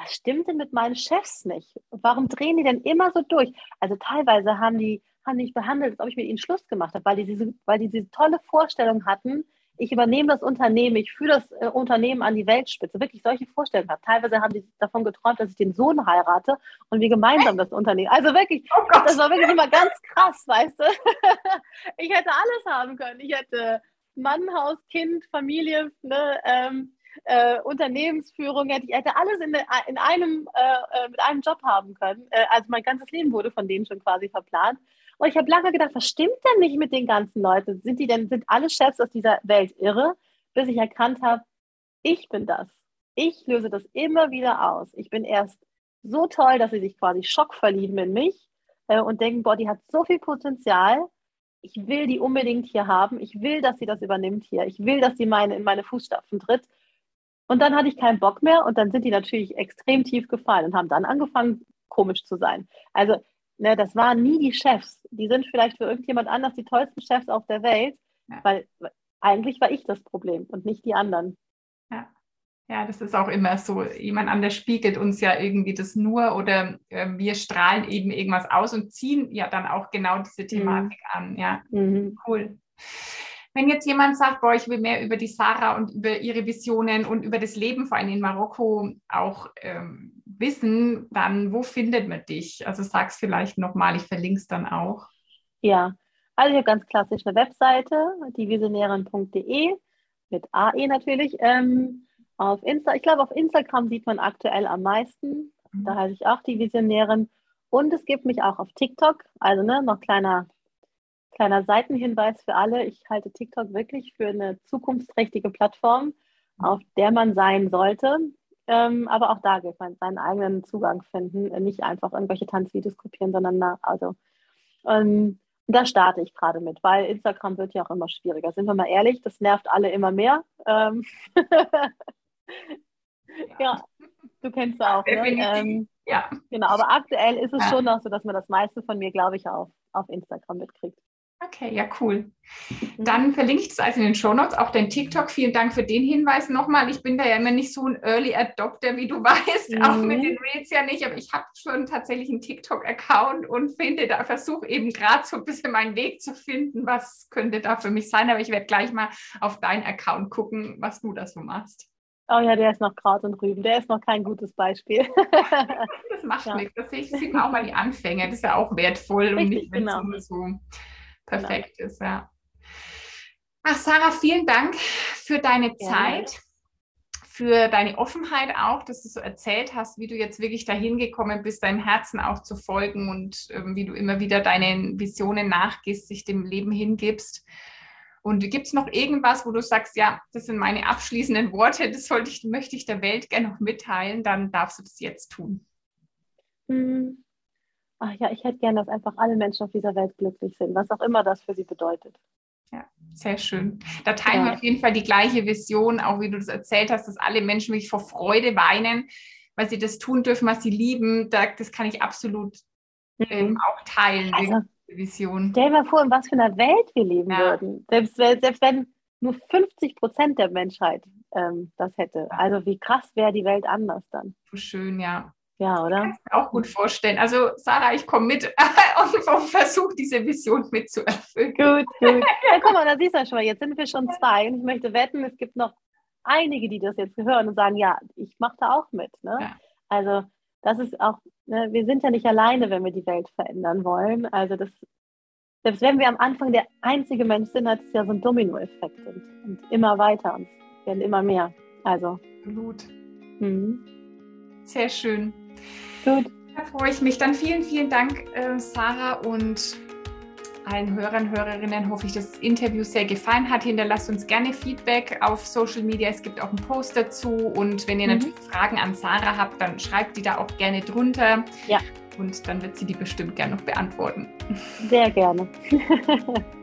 was stimmt denn mit meinen Chefs nicht? Warum drehen die denn immer so durch? Also teilweise haben die, haben die mich behandelt, als ob ich mit ihnen Schluss gemacht habe, weil die diese, weil die diese tolle Vorstellung hatten, ich übernehme das Unternehmen, ich führe das äh, Unternehmen an die Weltspitze. Wirklich solche Vorstellungen gehabt. Teilweise haben die davon geträumt, dass ich den Sohn heirate und wir gemeinsam das Unternehmen. Also wirklich, oh das war wirklich immer ganz krass, weißt du. ich hätte alles haben können. Ich hätte Mann, Haus, Kind, Familie, ne, ähm, äh, Unternehmensführung, hätte ich hätte alles in, in einem, äh, äh, mit einem Job haben können. Äh, also mein ganzes Leben wurde von denen schon quasi verplant. Und ich habe lange gedacht, was stimmt denn nicht mit den ganzen Leuten? Sind die denn, sind alle Chefs aus dieser Welt irre? Bis ich erkannt habe, ich bin das. Ich löse das immer wieder aus. Ich bin erst so toll, dass sie sich quasi schockverlieben in mich äh, und denken, boah, die hat so viel Potenzial. Ich will die unbedingt hier haben. Ich will, dass sie das übernimmt hier. Ich will, dass sie meine, in meine Fußstapfen tritt. Und dann hatte ich keinen Bock mehr und dann sind die natürlich extrem tief gefallen und haben dann angefangen, komisch zu sein. Also, ne, das waren nie die Chefs. Die sind vielleicht für irgendjemand anders die tollsten Chefs auf der Welt, ja. weil eigentlich war ich das Problem und nicht die anderen. Ja. Ja, das ist auch immer so. Jemand anders spiegelt uns ja irgendwie das nur oder äh, wir strahlen eben irgendwas aus und ziehen ja dann auch genau diese Thematik mhm. an. Ja, mhm. cool. Wenn jetzt jemand sagt, boah, ich will mehr über die Sarah und über ihre Visionen und über das Leben vor allem in Marokko auch ähm, wissen, dann wo findet man dich? Also sag's vielleicht nochmal, ich verlinke es dann auch. Ja, also hier ganz klassisch eine Webseite, dievisionärin.de mit AE natürlich. Ähm, auf Insta, ich glaube, auf Instagram sieht man aktuell am meisten. Mhm. Da heiße ich auch die Visionärin. Und es gibt mich auch auf TikTok. Also ne, noch kleiner Kleiner Seitenhinweis für alle. Ich halte TikTok wirklich für eine zukunftsträchtige Plattform, auf der man sein sollte. Ähm, aber auch da gilt man seinen eigenen Zugang finden, nicht einfach irgendwelche Tanzvideos kopieren, sondern na, also ähm, da starte ich gerade mit, weil Instagram wird ja auch immer schwieriger. Sind wir mal ehrlich, das nervt alle immer mehr. Ähm ja. ja. du kennst es auch. Ne? Ähm, ja. Genau, aber aktuell ist es ja. schon noch so, dass man das meiste von mir, glaube ich, auf, auf Instagram mitkriegt. Okay, ja, cool. Mhm. Dann verlinke ich das alles in den Show Notes, auch dein TikTok. Vielen Dank für den Hinweis nochmal. Ich bin da ja immer nicht so ein Early Adopter, wie du weißt, mhm. auch mit den Reels ja nicht, aber ich habe schon tatsächlich einen TikTok-Account und finde da, versuche eben gerade so ein bisschen meinen Weg zu finden, was könnte da für mich sein. Aber ich werde gleich mal auf deinen Account gucken, was du da so machst. Oh ja, der ist noch Kraut und Rüben. Der ist noch kein gutes Beispiel. das macht ja. nichts. Das sieht man auch mal die Anfänge. Das ist ja auch wertvoll Richtig, und nicht, wenn genau. so perfekt genau. ist, ja. Ach, Sarah, vielen Dank für deine ja. Zeit, für deine Offenheit auch, dass du so erzählt hast, wie du jetzt wirklich dahin gekommen bist, deinem Herzen auch zu folgen und ähm, wie du immer wieder deinen Visionen nachgehst, sich dem Leben hingibst. Und gibt es noch irgendwas, wo du sagst, ja, das sind meine abschließenden Worte, das ich, möchte ich der Welt gerne noch mitteilen, dann darfst du das jetzt tun. Hm. Ach ja, ich hätte gerne, dass einfach alle Menschen auf dieser Welt glücklich sind, was auch immer das für sie bedeutet. Ja, sehr schön. Da teilen ja. wir auf jeden Fall die gleiche Vision, auch wie du das erzählt hast, dass alle Menschen wirklich vor Freude weinen, weil sie das tun dürfen, was sie lieben. Das kann ich absolut mhm. ähm, auch teilen. Also, Vision. Stell dir mal vor, in was für einer Welt wir leben ja. würden. Selbst, selbst wenn nur 50 Prozent der Menschheit ähm, das hätte. Also wie krass wäre die Welt anders dann. Schön, ja. Ja, oder? Kann ich auch gut vorstellen. Also Sarah, ich komme mit und versuche diese Vision mitzuerfüllen. Gut, gut. Ja, guck mal, da siehst du schon mal, jetzt sind wir schon zwei und ich möchte wetten, es gibt noch einige, die das jetzt hören und sagen, ja, ich mache da auch mit. Ne? Ja. Also das ist auch, ne, wir sind ja nicht alleine, wenn wir die Welt verändern wollen. Also das, selbst wenn wir am Anfang der einzige Mensch sind, hat es ja so einen Dominoeffekt und, und immer weiter und werden immer mehr. Also. Blut. Mhm. Sehr schön. Gut. Da freue ich mich. Dann vielen, vielen Dank, äh, Sarah und allen Hörern, Hörerinnen hoffe ich, dass das Interview sehr gefallen hat. Hinterlasst uns gerne Feedback auf Social Media. Es gibt auch einen Post dazu. Und wenn ihr mhm. natürlich Fragen an Sarah habt, dann schreibt die da auch gerne drunter. Ja. Und dann wird sie die bestimmt gerne noch beantworten. Sehr gerne.